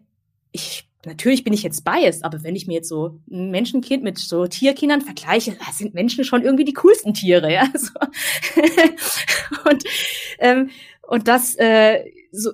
ich, natürlich bin ich jetzt biased, aber wenn ich mir jetzt so ein Menschenkind mit so Tierkindern vergleiche, sind Menschen schon irgendwie die coolsten Tiere, ja. So. und, ähm, und das, äh, so,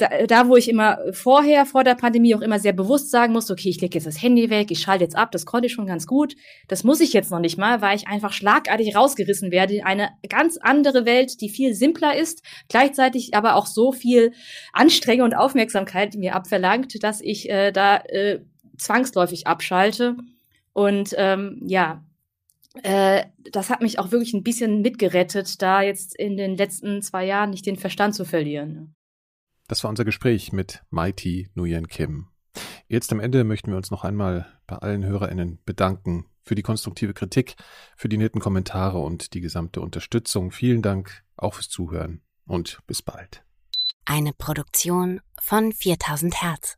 da, da, wo ich immer vorher, vor der Pandemie auch immer sehr bewusst sagen musste, okay, ich lege jetzt das Handy weg, ich schalte jetzt ab, das konnte ich schon ganz gut. Das muss ich jetzt noch nicht mal, weil ich einfach schlagartig rausgerissen werde in eine ganz andere Welt, die viel simpler ist, gleichzeitig aber auch so viel Anstrengung und Aufmerksamkeit mir abverlangt, dass ich äh, da äh, zwangsläufig abschalte. Und ähm, ja, äh, das hat mich auch wirklich ein bisschen mitgerettet, da jetzt in den letzten zwei Jahren nicht den Verstand zu verlieren. Das war unser Gespräch mit Mighty Nguyen Kim. Jetzt am Ende möchten wir uns noch einmal bei allen HörerInnen bedanken für die konstruktive Kritik, für die netten Kommentare und die gesamte Unterstützung. Vielen Dank auch fürs Zuhören und bis bald. Eine Produktion von 4000 Hertz.